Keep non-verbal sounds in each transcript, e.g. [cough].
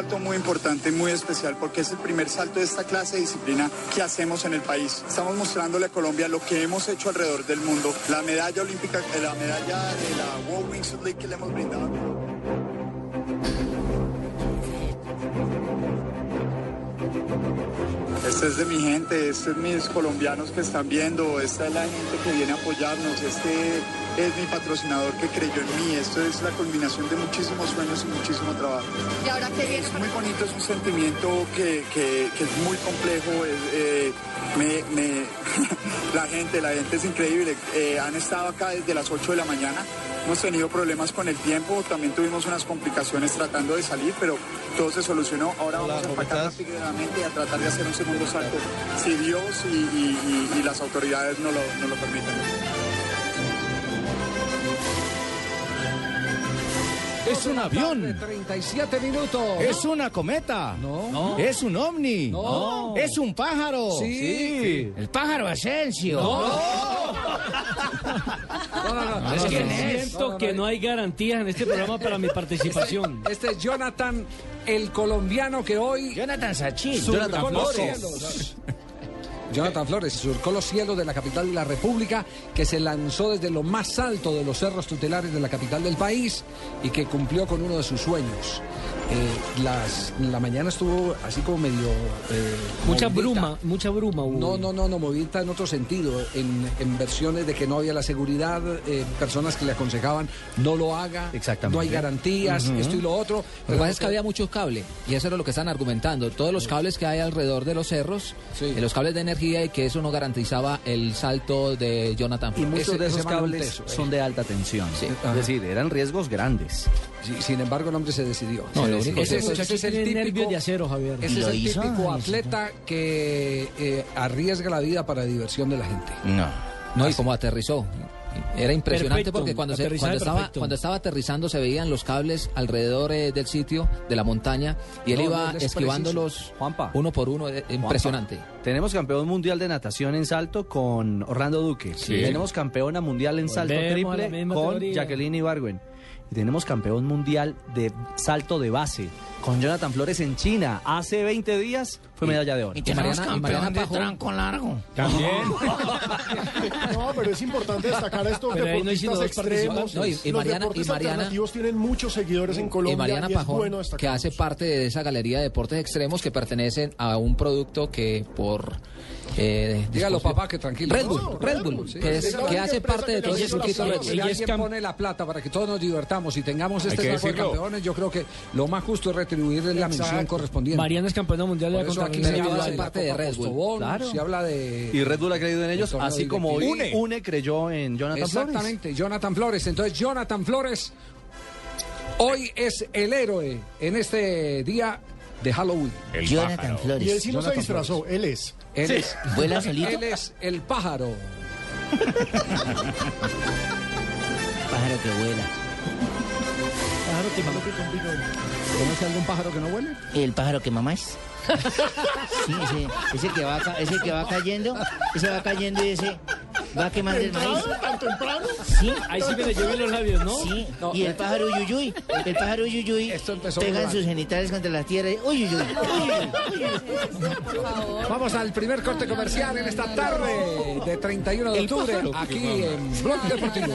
Salto muy importante, muy especial, porque es el primer salto de esta clase de disciplina que hacemos en el país. Estamos mostrándole a Colombia lo que hemos hecho alrededor del mundo. La medalla olímpica, eh, la medalla de la World Wingsuit League que le hemos brindado. Este es de mi gente, este es mis colombianos que están viendo, esta es la gente que viene a apoyarnos, este es mi patrocinador que creyó en mí, esto es la culminación de muchísimos sueños y muchísimo trabajo. ¿Y ahora qué viene? Es muy bonito, es un sentimiento que, que- que es muy complejo. es, eh, me- me- [laughs] la gente, la gente es increíble. Eh, han estado acá desde las 8 de la mañana. Hemos tenido problemas con el tiempo, también tuvimos unas complicaciones tratando de salir, pero todo se solucionó. Ahora vamos a empacar rápidamente y a tratar de hacer un segundo salto, si Dios y, y- y- y las autoridades no lo, no lo permiten. Es un avión. 37 minutos. Es una cometa. No. Es un ovni. No. Es un pájaro. Sí. El pájaro Asensio. No, no, no. Es que no, no, siento no, que no. no hay garantías en este programa para mi participación. Este es Jonathan, el colombiano que hoy Jonathan Sachin. los cielos. Jonathan Flores surcó los cielos de la capital de la República, que se lanzó desde lo más alto de los cerros tutelares de la capital del país y que cumplió con uno de sus sueños. Eh, las, la mañana estuvo así como medio... eh, Mucha movidita. bruma, mucha bruma hubo. No, no, no, no, movida en otro sentido, en, en versiones de que no había la seguridad, eh, personas que le aconsejaban no lo haga, Exactamente. no hay garantías, esto y lo otro. Lo que pasa es que había mucho cable y eso era lo que están argumentando. Todos los cables que hay alrededor de los cerros, Sí. eh, los cables de energía y que eso no garantizaba el salto de Jonathan Y muchos Ese- de esos cables eh. son de alta tensión. Sí. Es decir, eran riesgos grandes. Sí, sin embargo, el hombre se decidió. No, Se lo decidió. único ese, es- Ese ese muchacho es el típico, nervios de acero, Javier. ese es el hizo, típico atleta que eh, arriesga la vida para diversión de la gente. No. No, y como aterrizó. Era impresionante Perfecto, porque cuando, se- cuando, estaba, perfecto. cuando estaba aterrizando se veían los cables alrededor eh, del sitio, de la montaña, y él No, iba no, esquivándolos Juanpa. uno por uno. eh, Impresionante. Tenemos campeón mundial de natación en salto con Orlando Duque. Tenemos campeona mundial en salto Volvemos la triple con teoría. Jacqueline Ibargüen. Y tenemos campeón mundial de salto de base con Jonathan Flores en China. Hace 20 días fue medalla de oro. Y Mariana, y Mariana Pajón- largo. También. [laughs] No, pero es importante destacar a estos Pero no deportistas dos extremos. No, y- y Los Mariana- deportes y Mariana- alternativos tienen muchos seguidores en Colombia y Mariana Pajón, bueno que hace parte de esa galería de deportes extremos que pertenecen a un producto que por... Eh, Dígalo, papá, que tranquilo. Red Bull, No, Red Bull, sí. que, es- que hace parte de todo ese circuito Red Si Bull. Es alguien pone la plata para que todos nos divertamos y tengamos este tipo de campeones, yo creo que lo más justo es la mención correspondiente. Mariana es campeona mundial de la se contrarreloj habla de individual. la parte de Red Bull. Claro. se habla de... Y Red Bull ha creído en ellos, así como. Une. Une creyó en Jonathan Flores. Exactamente, Jonathan Flores. Entonces, Jonathan Flores hoy es el héroe en este día de Halloween. Jonathan Flores. Y él sí no se disfrazó, él es. Él, es, [laughs] ¿Vuela solito? él es el pájaro. [laughs] Pájaro que vuela. Pájaro que mamá. ¿Conoce algún pájaro que no huele? ¿El pájaro que mamás? Sí, ese, ese que va ese que va cayendo, ese va cayendo y ese va quemando el maíz. ¿Tan temprano? Sí, Ahí sí que le llueven los labios, ¿no? sí. No, y el pájaro yuyuy, el pájaro yuyuy Esto empezó pega muy en mal. sus genitales contra la tierra y uy, uy, uy, uy, uy. Vamos al primer corte comercial en esta tarde de 31 de octubre aquí en Blog Deportivo.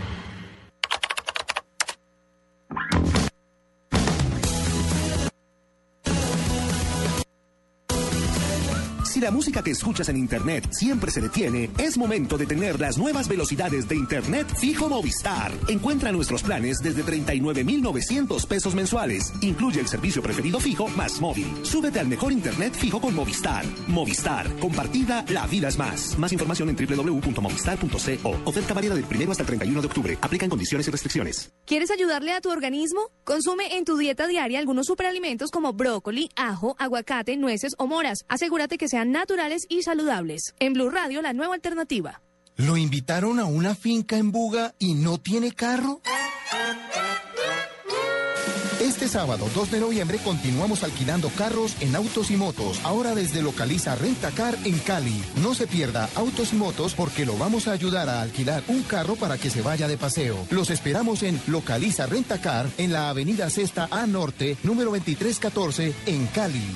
Si la música que escuchas en Internet siempre se detiene, es momento de tener las nuevas velocidades de Internet fijo Movistar. Encuentra nuestros planes desde 39,900 pesos mensuales. Incluye el servicio preferido fijo más móvil. Súbete al mejor Internet fijo con Movistar. Movistar. Compartida, la vida es más. Más información en www.movistar.co. Oferta válida del primero hasta el 31 de octubre. Aplican condiciones y restricciones. ¿Quieres ayudarle a tu organismo? Consume en tu dieta diaria algunos superalimentos como brócoli, ajo, aguacate, nueces o moras. Asegúrate que naturales y saludables. En Blue Radio, la nueva alternativa. ¿Lo invitaron a una finca en Buga y no tiene carro? Este sábado 2 de noviembre continuamos alquilando carros en autos y motos, ahora desde Localiza Rentacar en Cali. No se pierda autos y motos porque lo vamos a ayudar a alquilar un carro para que se vaya de paseo. Los esperamos en Localiza Rentacar en la avenida Sexta A Norte, número 2314 en Cali.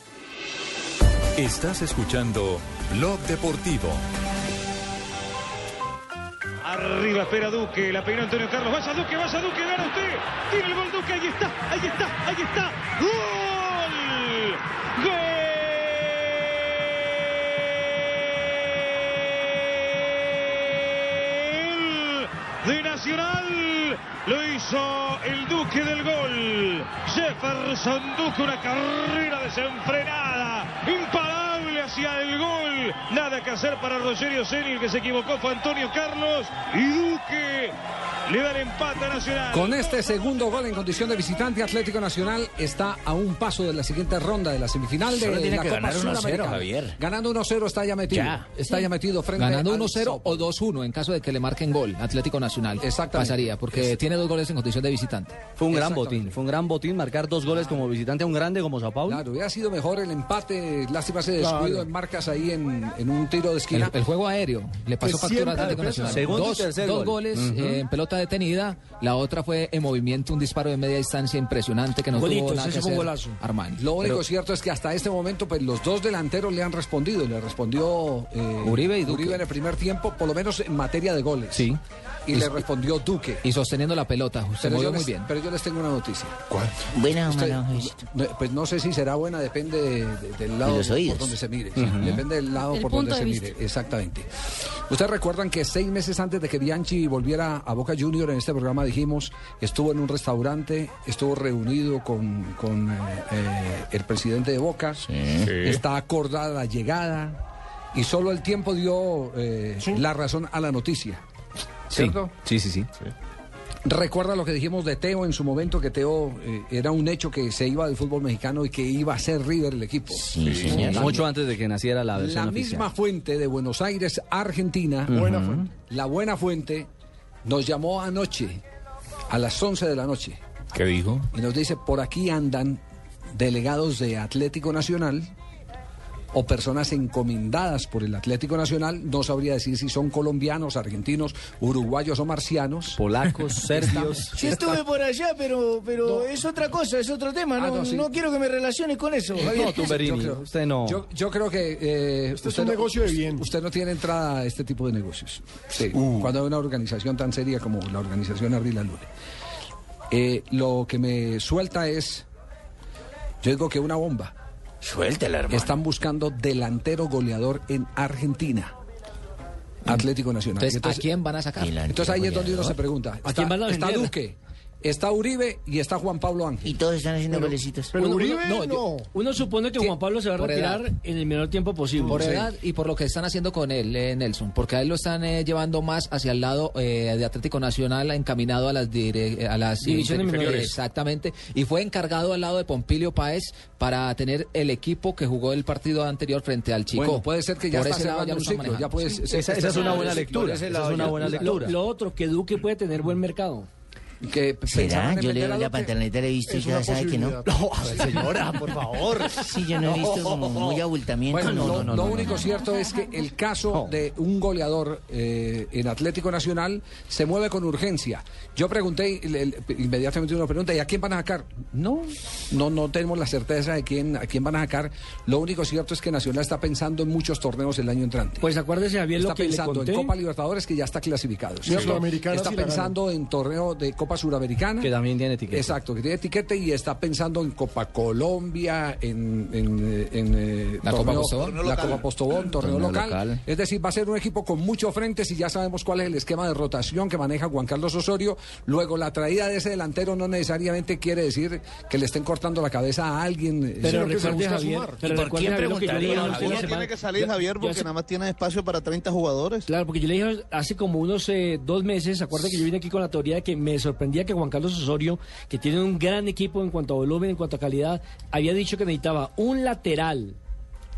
Estás escuchando Blog Deportivo. Arriba espera Duque, la peinó Antonio Carlos. Vaya Duque, vaya Duque, gana usted. Tiene el gol Duque, ahí está, ahí está, ahí está. ¡Gol! ¡Gol! De Nacional. Lo hizo el Duque del gol. Jefferson Duque, una carrera desenfrenada. Imparable hacia el gol. Nada que hacer para Rogerio Ceni, el que se equivocó fue Antonio Carlos. Y Duque le da el empate a Nacional. Con este segundo gol en condición de visitante, Atlético Nacional está a un paso de la siguiente ronda de la semifinal de Solo tiene la que Copa ganar 1-0, Sudamericana. Javier. Ganando 1-0 está ya metido. Ya. Está Sí. ya metido frente Ganando al 1-0 o 2-1 en caso de que le marquen gol Atlético Nacional. Pasaría, porque tiene dos goles en condición de visitante. Fue un gran botín, fue un gran botín marcar dos goles como visitante a un grande como Sao Paulo. Claro, hubiera sido mejor el empate. Lástima ese Claro. descuido en marcas ahí en, en un tiro de esquina. El, el juego aéreo le pasó Que factura Atlético. Nacional. Segundo y dos, tercer dos gol. goles eh, en pelota detenida. La otra fue en movimiento, un disparo de media distancia impresionante que no Bonito, tuvo nada ese que hacer golazo. Armani. Lo único Pero- cierto es que hasta este momento, pues los dos delanteros le han respondido. Le respondió eh, Uribe y Duque. en el primer tiempo, por lo menos en materia de goles. Sí. Y, le respondió Duque. Y sosteniendo la pelota, se Pero movió muy bien. Pero yo les tengo una noticia. ¿Cuál? Buena o mala. Pues no sé si será buena, depende de- de- del lado por donde se mire. Depende del lado por donde se mire. Exactamente. Ustedes recuerdan que seis meses antes de que Bianchi volviera a Boca Junior en este programa dijimos, estuvo en un restaurante, estuvo reunido con, con, eh, eh, el presidente de Boca, está acordada la llegada y solo el tiempo dio eh, la razón a la noticia. ¿Cierto? Sí, sí, sí. Recuerda lo que dijimos de Teo en su momento, que Teo eh, era un hecho que se iba del fútbol mexicano y que iba a ser River el equipo. La- Mucho antes de que naciera la versión La oficial. misma fuente de Buenos Aires, Argentina, Ujú. Buena fuente. la buena fuente, nos llamó anoche, a las 11 de la noche. ¿Qué dijo? Y nos dice, por aquí andan delegados de Atlético Nacional o personas encomendadas por el Atlético Nacional, no sabría decir si son colombianos, argentinos, uruguayos o marcianos. Polacos, [laughs] serbios. Sí estuve por allá, pero, pero es otra cosa, es otro tema. No, Ah, no, sí. no quiero que me relaciones con eso. Javier. No, Tumberini, Yo creo- usted no. Yo, yo creo que eh, Este es usted un no- negocio de bien. Usted no tiene entrada a este tipo de negocios. Sí, Uh. Cuando hay una organización tan seria como la organización Ardila Lune. Eh, lo que me suelta es, yo digo que una bomba. Suéltela, hermano. Están buscando delantero goleador en Argentina. Atlético Nacional. Entonces, ¿a quién van a sacar? Entonces ahí es donde uno se pregunta. ¿A Está, quién van a está? Duque, está Uribe y está Juan Pablo Ángel. Y todos están haciendo golecitos. Uno- uno- no, uno supone que Juan Pablo se va a retirar edad. en el menor tiempo posible. Por Sí. edad y por lo que están haciendo con él, eh, Nelson, porque a él lo están eh, llevando más hacia el lado eh, de Atlético Nacional, encaminado a las dire- a las Divisiones menores. Exactamente, y fue encargado al lado de Pompilio Páez para tener el equipo que jugó el partido anterior frente al Chico. Bueno, puede ser que ya Por está ese lado ya lo un están ciclo, ya Esa- esa es una buena lectura, esa es una buena Lo- lectura. Lo, otro, que Duque puede tener buen mercado. Que ¿Será? Yo le doy la pantaloneta, le he visto y ya sabe que no. No, a [laughs] señora, por favor. Sí, yo no he visto como muy abultamiento. Bueno, no, lo, no, no, lo no, único no. cierto es que el caso de un goleador eh, en Atlético Nacional se mueve con urgencia. Yo pregunté, el- el- inmediatamente uno pregunta, ¿y a quién van a sacar? No, no, no tenemos la certeza de quién, a quién van a sacar. Lo único cierto es que Nacional está pensando en muchos torneos el año entrante. Pues acuérdese, Javier, Está lo que le pensando conté. en Copa Libertadores, que ya está clasificado. La Está sí la pensando en torneo de Copa Suramericana. Que también tiene etiqueta. Exacto, que tiene etiqueta y está pensando en Copa Colombia, en, en, eh, en, eh, La Copa torneo- Postobón. la Copa Postobón, torneo, Torneo local. local. Es decir, va a ser un equipo con muchos frentes y ya sabemos cuál es el esquema de rotación que maneja Juan Carlos Osorio. Luego, la traída de ese delantero no necesariamente quiere decir que le estén cortando la cabeza a alguien. eh, Pero Sino que se busca Javier, sumar. pero ¿Y por recuerde, quién preguntaría? tiene que salir Javier porque nada más tiene espacio para 30 jugadores. Claro, porque yo le dije hace como unos eh, dos meses, acuerda que yo vine aquí con la teoría de que me sorprendía que Juan Carlos Osorio, que tiene un gran equipo en cuanto a volumen, en cuanto a calidad, había dicho que necesitaba un lateral,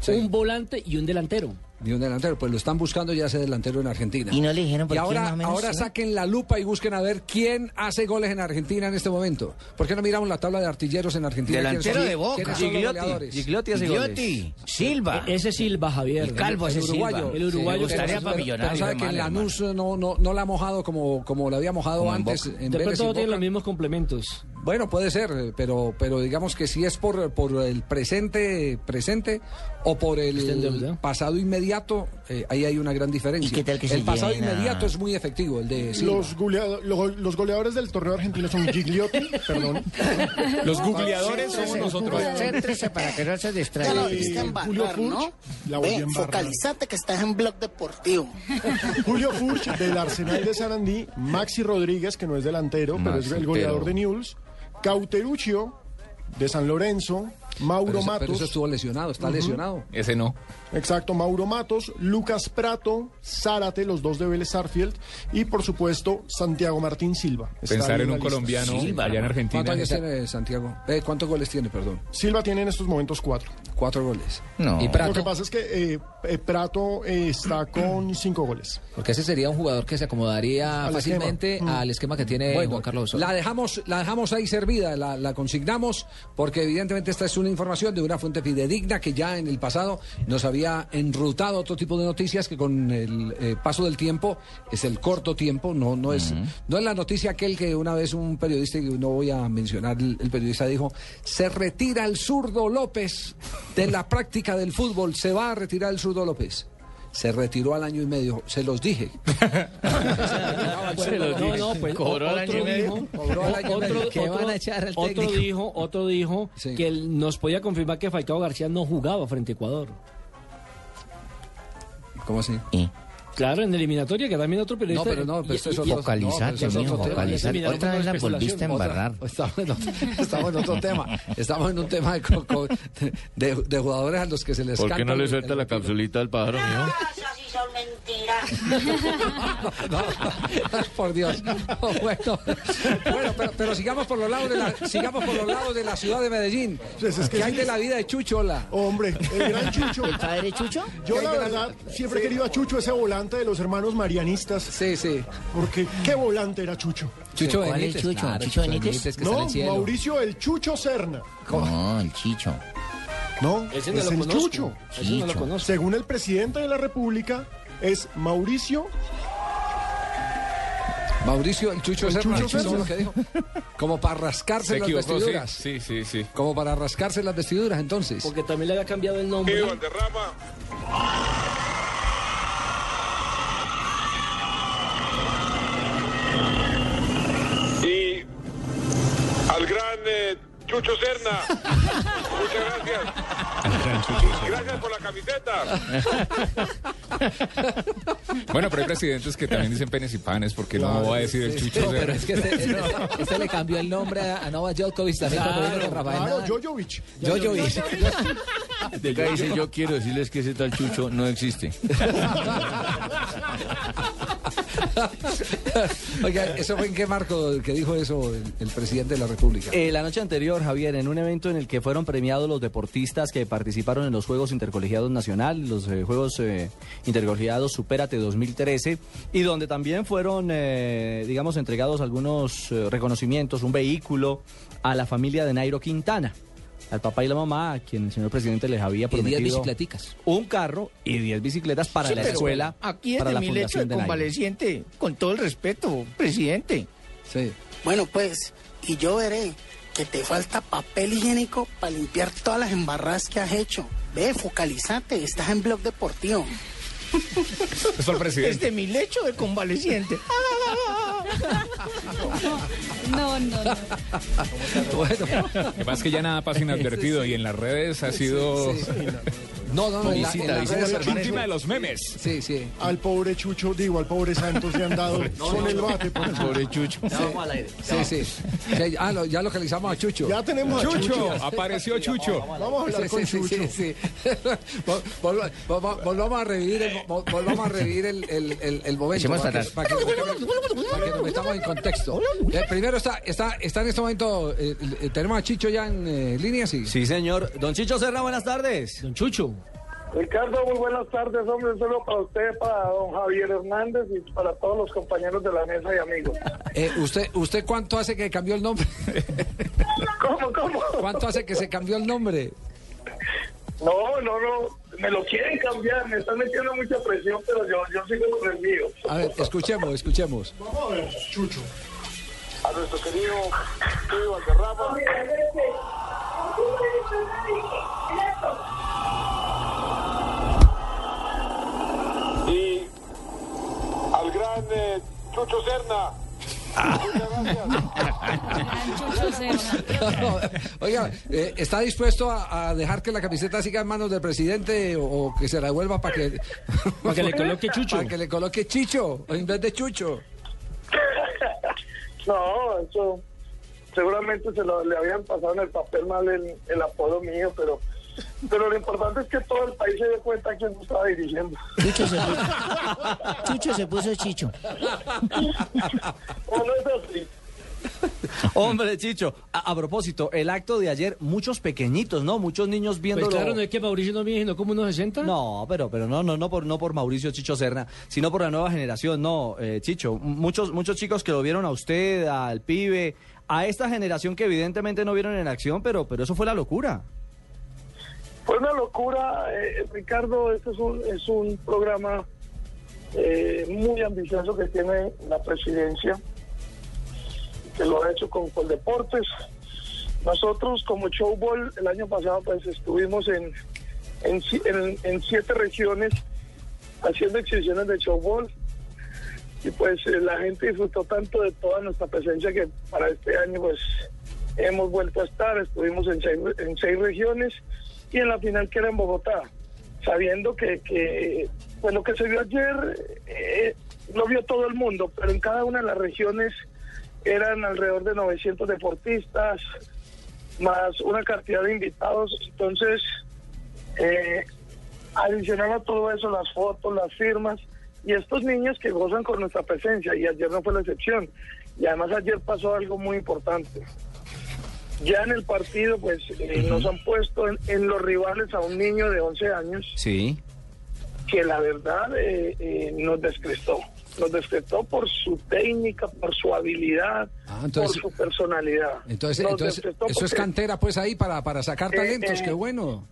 un volante y un delantero. Ni un delantero, pues lo están buscando ya ese delantero en Argentina. Y no le dijeron por Y quién, ahora, menos, ahora ¿sí? saquen la lupa y busquen a ver quién hace goles en Argentina en este momento. ¿Por qué no miramos la tabla de artilleros en Argentina? ¿Quiénes Delantero son- de Boca. Gigliotti. Gigliotti hace goles. Gigliotti, Silva. E- Ese Silva, Javier. Y Calvo, ese el uruguayo. Silva. El uruguayo gustaría que- para sabe que en Lanús no, no, no la ha mojado como, como la había mojado Como en antes en De pronto no tienen los mismos complementos. Bueno, puede ser, eh, pero, pero digamos que si es por, por el presente presente o por el pasado inmediato, eh, ahí hay una gran diferencia. ¿Y qué tal que se el pasado inmediato es muy efectivo, el de Silva. Los, goleado- lo- los goleadores del torneo argentino son Gigliotti, [laughs] perdón. Los googleadores somos nosotros. Céntrese para que no se Ya distraiga. embarrar, ¿no? La Ve, focalizate que estás en blog deportivo. [laughs] Julio Furch del Arsenal de Sarandí, Maxi Rodríguez, que no es delantero, pero es el goleador de News, Cauteruccio de San Lorenzo, Mauro pero, ese- pero Matos. eso estuvo lesionado, está lesionado. Ese no. Exacto, Mauro Matos, Lucas Prato, Zárate, los dos de Vélez Sarfield, y por supuesto Santiago Martín Silva. Pensar en un lista. colombiano Silva, allá en. Argentina. ¿Cuántos años tiene Santiago? Eh, ¿Cuántos goles tiene, perdón? Silva tiene en estos momentos cuatro. Cuatro goles. No. Y Prato, Lo que pasa es que eh, eh, Prato eh, está [clears throat] con cinco goles. porque ese sería un jugador que se acomodaría Al fácilmente esquema. Mm. al esquema que tiene Bueno, Juan Carlos Osorio. la dejamos, la dejamos ahí servida, la, la consignamos, porque evidentemente esta es una información de una fuente fidedigna que ya en el pasado nos había enrutado otro tipo de noticias que con el eh, paso del tiempo, es el corto tiempo, no, no, es, no es la noticia aquel que una vez un periodista, y no voy a mencionar el, el periodista, dijo, se retira el zurdo López de la práctica del fútbol, se va a retirar el zurdo López. Se retiró al año y medio, se los dije. [laughs] no, no, pues Cobró al otro año y medio. dijo, Cobró al año y otro, medio. ¿Qué otro- van a echar al otro técnico? dijo, otro dijo Sí. que él nos podía confirmar que Falcao García no jugaba frente a Ecuador. ¿Cómo así? Claro, en eliminatoria, que también otro No, periodista. pero no, pero esto es otro, Focalizate, no, eso tema. focalizate. Otra vez la volviste a embarrar. Estamos en, otro, [laughs] estamos en otro tema. Estamos en un tema de, de, de jugadores a los que se les ¿Por qué no le el- suelta el- la capsulita al pájaro? Eso sí son mentiras. [laughs] No, por Dios. Bueno, bueno pero, pero sigamos por los lados de la sigamos por los lados de la ciudad de Medellín. Pues es que ¿Qué hay sí. de la vida de Chuchola? Hombre, el gran Chucho. ¿El padre Chucho? Yo la verdad siempre he querido a Chucho, ese volante de los hermanos marianistas. Sí, sí. Porque qué volante era Chucho. Chucho ¿Cuál es Benítez. Chucho? claro, ¿Chucho Benítez? que está en No, el cielo. Mauricio el Chucho Serna. No, el Chicho. No, Ese no es lo el conozco. Chucho. Ese no lo Chicho. conozco. Según el presidente de la República, es Mauricio Mauricio, el Chucho El Serna, Chucho. Como para rascarse Se las vestiduras. Sí, sí, sí. Como para rascarse las vestiduras, entonces. Porque también le había cambiado el nombre. Y al gran eh, [laughs] Chucho Serna. Gracias por la camiseta. [laughs] Bueno, pero hay presidentes que también dicen penes y panes, porque no va a decir el chucho. No, pero es que este, [laughs] este- este le cambió el nombre a, a Novak Djokovic también cuando vino con Rafael Claro. Jojovic. Jojovic. De acá dice, yo quiero decirles que ese tal chucho no existe. Oiga, ¿eso fue en qué marco que dijo eso el, el presidente de la República? Eh, la noche anterior, Javier, en un evento en el que fueron premiados los deportistas que participaron en los Juegos Intercolegiados Nacional, los eh, Juegos eh, Intercolegiados Supérate 2013, y donde también fueron, eh, digamos, entregados algunos eh, reconocimientos, un vehículo a la familia de Nairo Quintana. Al papá y la mamá, a quien el señor presidente les había Y diez prometido bicicleticas. un carro y 10 bicicletas para Sí, la pero escuela, Aquí es para de la mi lecho fundación de de Nairo. convaleciente, con todo el respeto, presidente. Sí. Bueno, pues, y yo veré que te falta papel higiénico para limpiar todas las embarradas que has hecho. Ve, focalizate, estás en blog deportivo. Es para el presidente. Es de mi lecho de convaleciente. [laughs] [laughs] No, no, no. Bueno. Lo que pasa es que ya nada pasa inadvertido y en las redes ha sido No, no, no. visita, visita Chucho- de los memes. Sí, sí. Al pobre Chucho, digo, al pobre Santos le han dado [laughs] con el bate. por eso. Pobre chucho. Sí, sí. Sí, Ah, lo- ya localizamos a Chucho. Ya tenemos a Chucho, Chucho. apareció Chucho. Vamos a hablar Sí, con sí, sí, Chucho. sí, sí. Vol- vol- vol- Volvamos a revivir el, vol- volvamos a revivir el, el, el, el momento para que, metamos en contexto. Eh, primero está, está, está en este momento, eh, eh, tenemos a Chicho ya en eh, línea, sí. Sí, señor. Don Chicho Serra, buenas tardes. Don Chucho. Ricardo, muy buenas tardes, hombre. Un saludo para usted, para don Javier Hernández y para todos los compañeros de la mesa y amigos. Eh, usted, ¿Usted cuánto hace que cambió el nombre? [laughs] ¿Cómo, cómo? ¿Cuánto hace que se cambió el nombre? No, no, no. Me lo quieren cambiar. Me están metiendo mucha presión, pero yo, yo sigo con el mío. A ver, escuchemos, escuchemos. Vamos a ver, Chucho. A nuestro querido Estudio Valderrama. Y al gran eh, Chucho Serna. Gracias. [laughs] Oiga, eh, ¿está dispuesto a, a dejar que la camiseta siga en manos del presidente o, o que se la devuelva para que... Para que le coloque Chucho. Para que le coloque Chicho en vez de Chucho. [laughs] No, eso seguramente se lo, le habían pasado en el papel mal el, el apodo mío, pero pero lo importante es que todo el país se dé cuenta quién lo estaba dirigiendo. Chucho se puso, Chucho se puso chicho. ¿O no es así? Hombre, Chicho, a, a propósito, el acto de ayer, muchos pequeñitos, ¿no? Muchos niños viendo. Pues claro, no es que Mauricio no mide, sino como unos 60. No, pero, pero no, no, no por, no por Mauricio Chicho Serna, sino por la nueva generación, no, eh, Chicho. Muchos, muchos chicos que lo vieron a usted, al pibe, a esta generación que evidentemente no vieron en acción, pero, pero eso fue la locura. Fue una locura, eh, Ricardo, este es un, es un programa eh, muy ambicioso que tiene la presidencia, que lo ha hecho con Coldeportes. Nosotros como Showball el año pasado pues estuvimos en, en- en siete regiones haciendo exhibiciones de Showball. Y pues eh, la gente disfrutó tanto de toda nuestra presencia que para este año pues hemos vuelto a estar, estuvimos en seis, en seis regiones y en la final que era en Bogotá, sabiendo que, que pues lo que se vio ayer eh, lo vio todo el mundo, pero en cada una de las regiones eran alrededor de 900 deportistas, más una cantidad de invitados, entonces eh, adicional a todo eso, las fotos, las firmas, y estos niños que gozan con nuestra presencia, y ayer no fue la excepción, y además ayer pasó algo muy importante. Ya en el partido, pues eh, nos han puesto en, en los rivales a un niño de 11 años Sí. que la verdad eh, eh, nos descrestó. Nos descrestó por su técnica, por su habilidad, entonces- por su personalidad. Entonces, Nos entonces eso es cantera pues ahí para, para sacar Eh, talentos, qué bueno.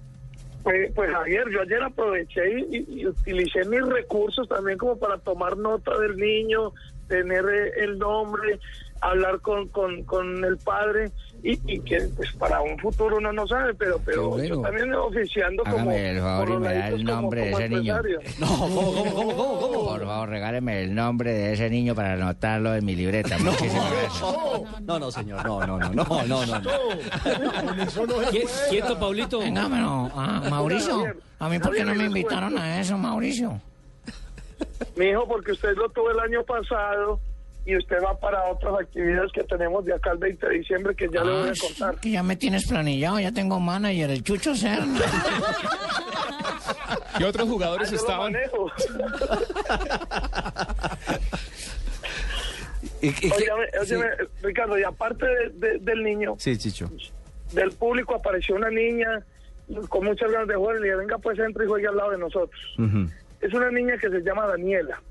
Pues, pues Javier, yo ayer aproveché y, y- y utilicé mis recursos también como para tomar nota del niño, tener el nombre, hablar con, con, con el padre y, y que pues para un futuro uno no sabe, pero pero Qué yo bueno. también oficiando como, Hágame el favor por y me da el como- nombre de como ese niño. [laughs] No, ¿cómo, cómo, cómo, cómo, cómo? Por favor, regáleme el nombre de ese niño para anotarlo en mi libreta. No, no, señor, no, no, no, no, no, no. no. Qui- Quieto, Paulito. Venga, pero, ah, Mauricio, a mí por qué no me invitaron a eso, Mauricio. Mi hijo, porque usted lo tuvo el año pasado y usted va para otras actividades que tenemos de acá al 20 de diciembre que ya le voy Ah, a contar. Que ya me tienes planillado, ya tengo manager, el Chucho Serna. [laughs] ¿Qué otros jugadores Ah, estaban? manejo. ¿Y- sí. Ricardo, y aparte de- de- del niño, Sí, Chicho. del público apareció una niña con muchas ganas de jugar y le dije, venga pues entra y juegue al lado de nosotros. Es una niña que se llama Daniela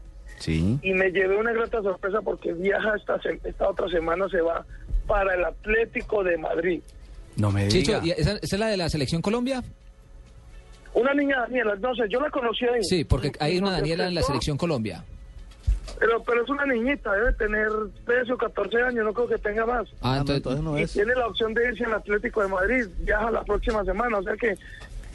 Sí. y me llevé una grata sorpresa porque viaja esta, se- esta otra semana, se va para el Atlético de Madrid. No me Chicho, diga. ¿y esa, esa es la de la selección Colombia? Una niña Daniela, no sé, yo la conocí ahí. Sí, porque hay una Daniela en la selección Colombia. Pero, pero es una niñita, debe tener 13 o 14 años, no creo que tenga más. Ah, entonces, y tiene la opción de irse al Atlético de Madrid, viaja la próxima semana, o sea que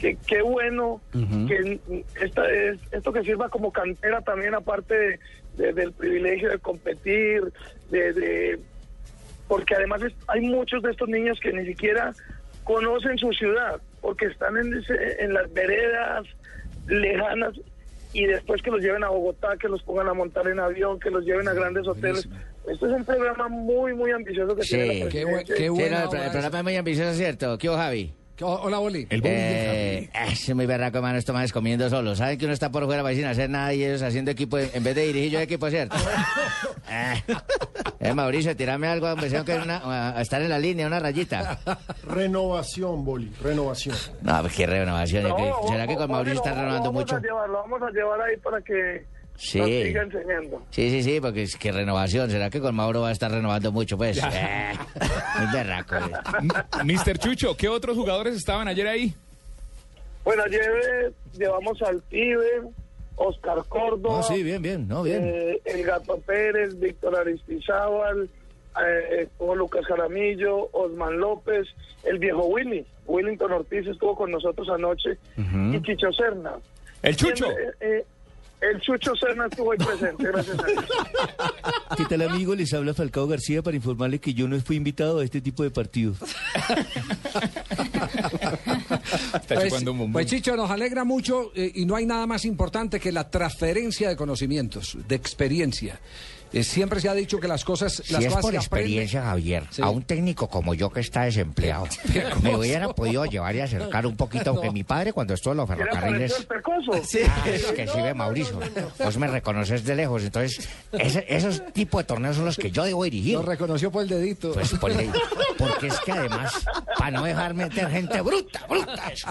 que qué bueno que esta es, esto que sirva como cantera también aparte de- de- del privilegio de competir, de, de- porque además es- hay muchos de estos niños que ni siquiera conocen su ciudad, porque están en, ese- en las veredas lejanas y después que los lleven a Bogotá, que los pongan a montar en avión, que los lleven a grandes hoteles. Este es un programa muy, muy ambicioso que tiene Sí, la qué, presidencia. Sí, no, el, pro- el programa es muy ambicioso, ¿cierto? ¿Qué hubo, Javi? Hola, Boli. El eh, es muy berraco, hermano, esto más comiendo solo. ¿Saben que uno está por fuera para sin hacer nada y ellos haciendo equipo en vez de dirigir yo equipo, cierto? [laughs] Eh, eh, Mauricio, tirame algo, hombre, tengo que una- a estar en la línea, una rayita. Renovación, Boli, renovación. No, pues qué renovación. No, ¿qué? ¿Será que con Mauricio está lo- lo renovando vamos mucho? A llevar, lo vamos a llevar ahí para que Sí. nos siga enseñando. Sí, sí, sí, porque es que renovación. ¿Será que con Mauro va a estar renovando mucho? Pues, eh, [laughs] muy berraco. eh. Mister Chucho, ¿qué otros jugadores estaban ayer ahí? Bueno, ayer eh, llevamos al pibe, Oscar Córdoba. No, sí, bien, bien, no, bien. eh, el Gato Pérez, Víctor Aristizábal, eh, Lucas Jaramillo, Osman López, el viejo Willy. Willington Ortiz estuvo con nosotros anoche y Chicho Serna. El Chucho. Eh, eh, el Chucho Serna estuvo ahí presente, gracias a Dios. ¿Qué tal, amigo? Les habla Falcao García para informarle que yo no fui invitado a este tipo de partidos. Está Pues, chupando un bombón. pues, Chicho, nos alegra mucho eh, y no hay nada más importante que la transferencia de conocimientos, de experiencia. Eh, siempre se ha dicho que las cosas, Si las es cosas por experiencia, Javier, Sí. a un técnico como yo que está desempleado, [laughs] me hubiera podido llevar y acercar un poquito, porque mi padre cuando estuvo en los ¿Era ferrocarriles... el pecoso? Ah, es que sí ve Mauricio. Vos me reconoces de lejos. Entonces, ese- esos tipos de torneos son los que yo debo dirigir. Lo reconoció por el dedito. Pues por ley. Porque es que además, para no dejar meter gente bruta, bruta. eso.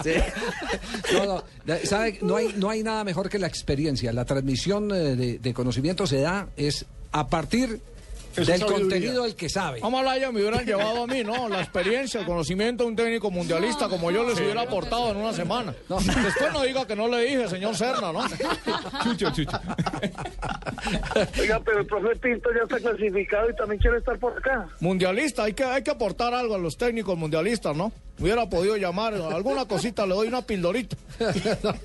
No, no, ¿sabe? No hay, no hay nada mejor que la experiencia. La transmisión eh, de, de conocimiento se da es a partir Esa del contenido del que sabe. Ojalá ellos me hubieran [laughs] llevado a mí, ¿no? La experiencia, el conocimiento de un técnico mundialista como yo les hubiera aportado en una semana. Después no diga que no le dije, señor Serna, ¿no? [laughs] Chucho, Chucho. Oiga, pero el profe Pinto ya está clasificado y también quiere estar por acá. Mundialista, hay que, hay que aportar algo a los técnicos mundialistas, ¿no? Hubiera podido llamar, alguna cosita, le doy una pildorita. [laughs]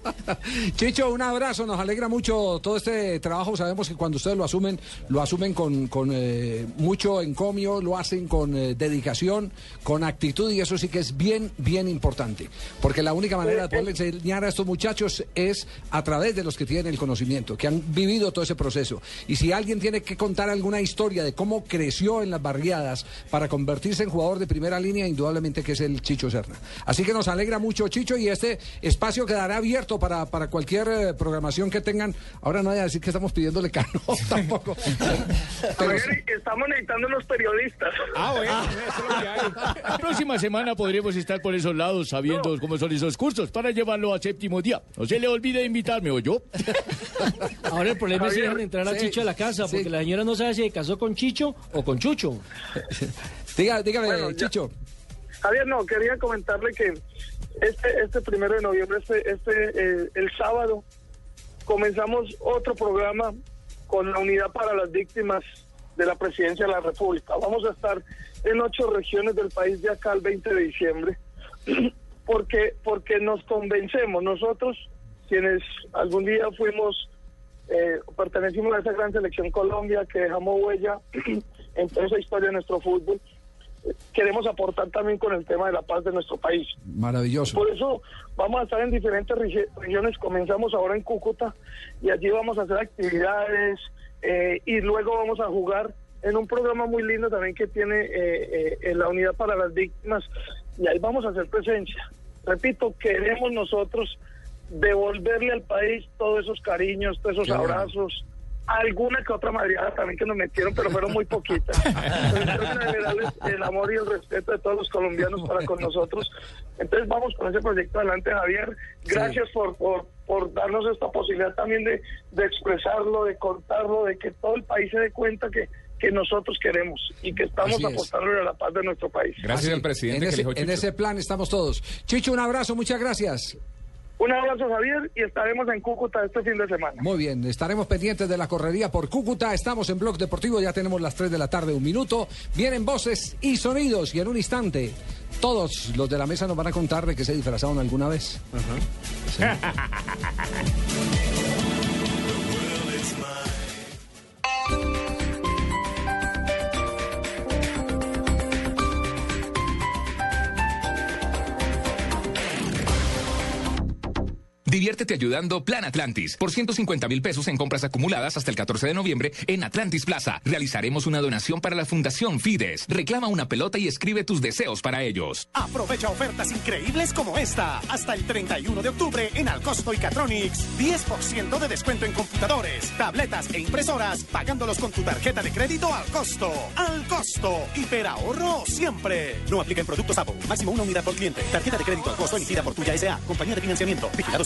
Chicho, un abrazo, nos alegra mucho todo este trabajo. Sabemos que cuando ustedes lo asumen, lo asumen con, con, eh, mucho encomio, lo hacen con eh, dedicación, con actitud y eso sí que es bien, bien importante. Porque la única manera de poder enseñar a estos muchachos es a través de los que tienen el conocimiento, que han vivido todo ese proceso. Y si alguien tiene que contar alguna historia de cómo creció en las barriadas para convertirse en jugador de primera línea, indudablemente que es el Chicho Serna. Así que nos alegra mucho, Chicho, y este espacio quedará abierto para, para cualquier eh, programación que tengan. Ahora no voy a decir que estamos pidiéndole [laughs] cano tampoco. [laughs] Pero Javier, estamos necesitando unos periodistas. Ah, bueno, eso es lo que hay. La [laughs] próxima semana podremos estar por esos lados sabiendo cómo son esos cursos para llevarlo a séptimo día. No se le olvide invitarme, ¿o yo? [laughs] Ahora el problema es si Javier, dejan entrar a sí, Chicho a la casa, sí. porque la señora no sabe si se casó con Chicho o con Chucho. [laughs] Diga, dígame, Bueno, ya- Chicho. Javier, no, quería comentarle que este, este primero de noviembre, este, este eh, el sábado, comenzamos otro programa con la unidad para las víctimas de la presidencia de la República. Vamos a estar en ocho regiones del país de acá el 20 de diciembre, [clears throat] porque, porque nos convencemos nosotros, quienes algún día fuimos, eh, pertenecimos a esa gran selección Colombia que dejamos huella [clears throat] en toda esa historia de nuestro fútbol, queremos aportar también con el tema de la paz de nuestro país. Maravilloso. Por eso vamos a estar en diferentes regi- regiones. Comenzamos ahora en Cúcuta y allí vamos a hacer actividades eh, y luego vamos a jugar en un programa muy lindo también que tiene eh, eh, en la Unidad para las Víctimas y ahí vamos a hacer presencia. Repito, queremos nosotros devolverle al país todos esos cariños, todos esos abrazos. Alguna que otra madreada también que nos metieron, pero fueron muy poquitas. Pero [laughs] en términos generales, el amor y el respeto de todos los colombianos para con nosotros. Entonces vamos con ese proyecto adelante, Javier. Gracias por, por, por darnos esta posibilidad también de, de expresarlo, de contarlo, de que todo el país se dé cuenta que, que nosotros queremos y que estamos es. apostando a la paz de nuestro país. Gracias Así, al presidente en que ese, eligió en ese plan estamos todos. Chicho, un abrazo, muchas gracias. Un abrazo, Javier, y estaremos en Cúcuta este fin de semana. Muy bien, estaremos pendientes de la correría por Cúcuta. Estamos en Blog Deportivo, ya tenemos las 3 de la tarde, un minuto. Vienen voces y sonidos y en un instante todos los de la mesa nos van a contar de que se disfrazaron alguna vez. Sí. [laughs] Diviértete ayudando Plan Atlantis por 150 mil pesos en compras acumuladas hasta el 14 de noviembre en Atlantis Plaza. Realizaremos una donación para la Fundación Fides. Reclama una pelota y escribe tus deseos para ellos. Aprovecha ofertas increíbles como esta. Hasta el 31 de octubre en Alcosto y Catronics. 10% de descuento en computadores, tabletas e impresoras, pagándolos con tu tarjeta de crédito al costo. Al costo. Hiperahorro siempre. No aplica en productos Apple. Máximo una unidad por cliente. Tarjeta de crédito al costo emitida por Tuya S.A. Compañía de financiamiento. Vigilado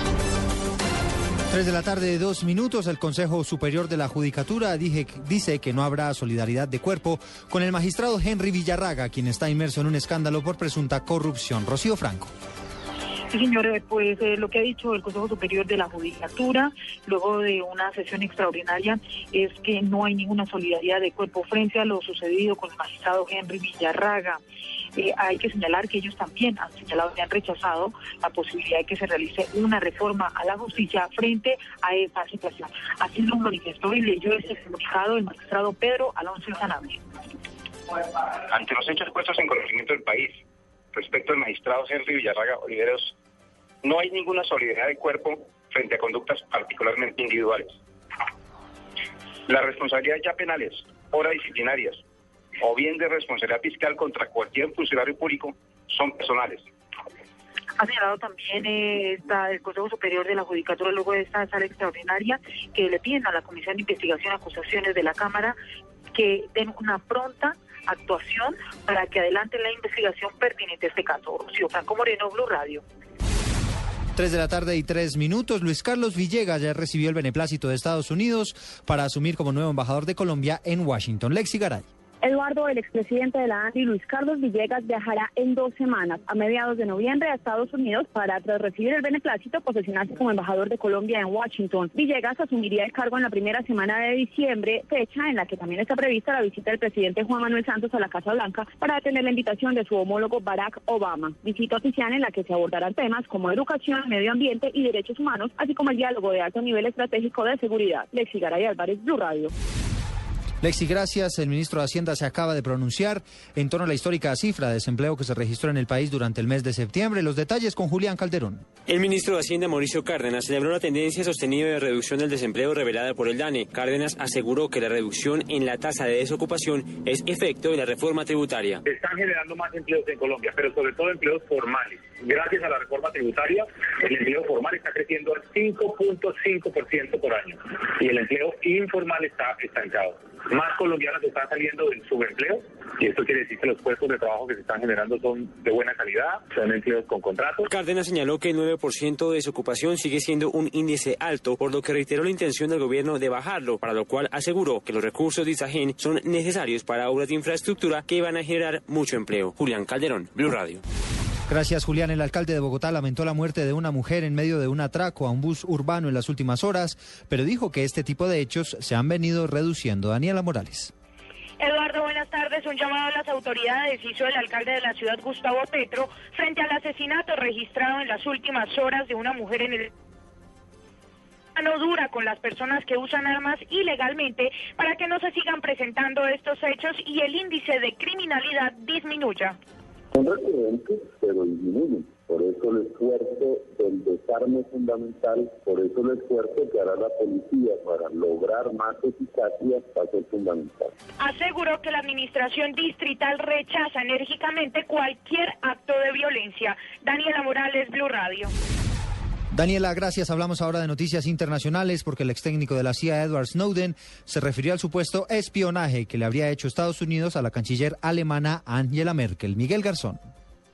3 de la tarde, dos minutos. El Consejo Superior de la Judicatura dije- dice que no habrá solidaridad de cuerpo con el magistrado Henry Villarraga, quien está inmerso en un escándalo por presunta corrupción. Rocío Franco. Sí, señor, eh, pues eh, lo que ha dicho el Consejo Superior de la Judicatura, luego de una sesión extraordinaria, es que no hay ninguna solidaridad de cuerpo frente a lo sucedido con el magistrado Henry Villarraga. Eh, hay que señalar que ellos también han señalado y han rechazado la posibilidad de que se realice una reforma a la justicia frente a esta situación. Así lo manifestó y leyó ese comunicado el magistrado Pedro Alonso Sanabria. ante los hechos puestos en conocimiento del país respecto al magistrado Henry Villarraga Oliveros, no hay ninguna solidaridad de cuerpo frente a conductas particularmente individuales. Las responsabilidades ya penales, o disciplinarias, o bien de responsabilidad fiscal contra cualquier funcionario público son personales. Ha señalado también eh, esta- el Consejo Superior de la Judicatura, luego de esta sala extraordinaria, que le piden a la Comisión de Investigación y Acusaciones de la Cámara que den una pronta actuación para que adelante la investigación pertinente a este caso. Rocío Franco Moreno, Blue Radio. 3 de la tarde y tres minutos. Luis Carlos Villegas ya recibió el beneplácito de Estados Unidos para asumir como nuevo embajador de Colombia en Washington. Lexi Garay. Eduardo, el expresidente de la ANDI, Luis Carlos Villegas, viajará en dos semanas, a mediados de noviembre, a Estados Unidos para, tras recibir el beneplácito, posesionarse como embajador de Colombia en Washington. Villegas asumiría el cargo en la primera semana de diciembre, fecha en la que también está prevista la visita del presidente Juan Manuel Santos a la Casa Blanca para atender la invitación de su homólogo Barack Obama. Visita oficial en la que se abordarán temas como educación, medio ambiente y derechos humanos, así como el diálogo de alto nivel estratégico de seguridad. Lexi Garay Álvarez, Blue Radio. Lexi, gracias. El ministro de Hacienda se acaba de pronunciar en torno a la histórica cifra de desempleo que se registró en el país durante el mes de septiembre. Los detalles con Julián Calderón. El ministro de Hacienda, Mauricio Cárdenas, celebró la tendencia sostenida de reducción del desempleo revelada por el DANE. Cárdenas aseguró que la reducción en la tasa de desocupación es efecto de la reforma tributaria. Se están generando más empleos en Colombia, pero sobre todo empleos formales. Gracias a la reforma tributaria, el empleo formal está creciendo al 5.5% por año y el empleo informal está estancado. Más colombianos están saliendo del subempleo Y esto quiere decir que los puestos de trabajo que se están generando son de buena calidad, son empleos con contratos. Cárdenas señaló que el 9% de desocupación sigue siendo un índice alto, por lo que reiteró la intención del gobierno de bajarlo, para lo cual aseguró que los recursos de Isagen son necesarios para obras de infraestructura que van a generar mucho empleo. Julián Calderón, Blue Radio. Gracias, Julián. El alcalde de Bogotá lamentó la muerte de una mujer en medio de un atraco a un bus urbano en las últimas horas, pero dijo que este tipo de hechos se han venido reduciendo. Daniela Morales. Eduardo, buenas tardes. Un llamado a las autoridades hizo el alcalde de la ciudad, Gustavo Petro, frente al asesinato registrado en las últimas horas de una mujer en el no dura con las personas que usan armas ilegalmente para que no se sigan presentando estos hechos y el índice de criminalidad disminuya. Son recurrentes, pero disminuyen. Por eso el esfuerzo del desarme es fundamental, por eso el esfuerzo que hará la policía para lograr más eficacia va a ser fundamental. Aseguró que la administración distrital rechaza enérgicamente cualquier acto de violencia. Daniela Morales, Blue Radio. Daniela, gracias. Hablamos ahora de noticias internacionales porque el ex técnico de la CIA, Edward Snowden, se refirió al supuesto espionaje que le habría hecho Estados Unidos a la canciller alemana Angela Merkel. Miguel Garzón.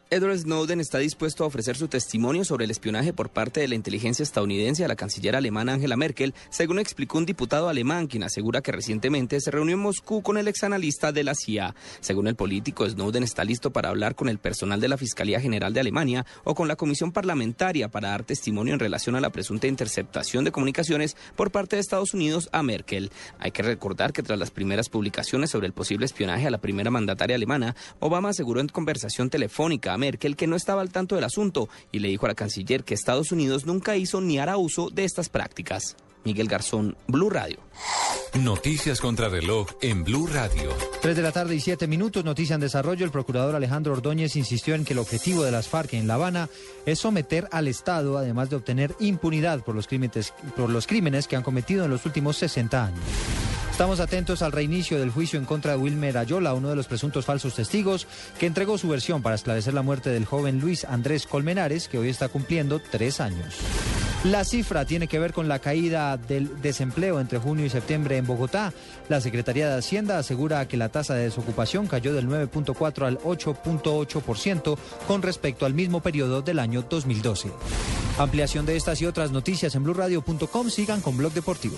Edward Snowden está dispuesto a ofrecer su testimonio sobre el espionaje por parte de la inteligencia estadounidense a la canciller alemana Angela Merkel, según explicó un diputado alemán, quien asegura que recientemente se reunió en Moscú con el exanalista de la CIA. Según el político, Snowden está listo para hablar con el personal de la Fiscalía General de Alemania o con la Comisión Parlamentaria para dar testimonio en relación a la presunta interceptación de comunicaciones por parte de Estados Unidos a Merkel. Hay que recordar que tras las primeras publicaciones sobre el posible espionaje a la primera mandataria alemana, Obama aseguró en conversación telefónica Merkel que no estaba al tanto del asunto y le dijo a la canciller que Estados Unidos nunca hizo ni hará uso de estas prácticas. Miguel Garzón, Blue Radio. Noticias contra reloj en Blue Radio. Tres de la tarde y siete minutos, noticia en desarrollo. El procurador Alejandro Ordóñez insistió en que el objetivo de las FARC en La Habana es someter al Estado, además de obtener impunidad por los crímenes, por los crímenes que han cometido en los últimos 60 años. Estamos atentos al reinicio del juicio en contra de Wilmer Ayola, uno de los presuntos falsos testigos, que entregó su versión para esclarecer la muerte del joven Luis Andrés Colmenares, que hoy está cumpliendo tres años. La cifra tiene que ver con la caída del desempleo entre junio y septiembre en Bogotá. La Secretaría de Hacienda asegura que la tasa de desocupación cayó del 9.4 al 8.8% con respecto al mismo periodo del año 2012. Ampliación de estas y otras noticias en blurradio.com. Sigan con Blog Deportivo.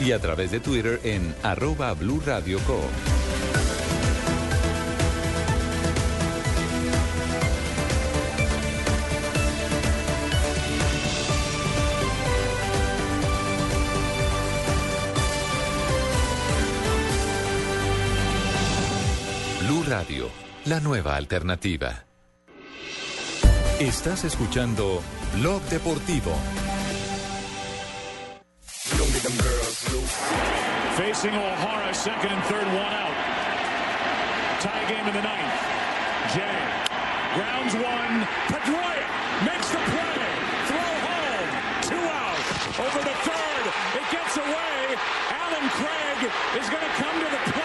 y a través de Twitter en arroba Blue Radio Co. Blue Radio, la nueva alternativa. Estás escuchando Blog Deportivo. Facing O'Hara, second and third, one out. Tie game in the ninth. Jay grounds one. Pedroia makes the play. Throw home. Two out. Over the third. It gets away. Alan Craig is going to come to the plate.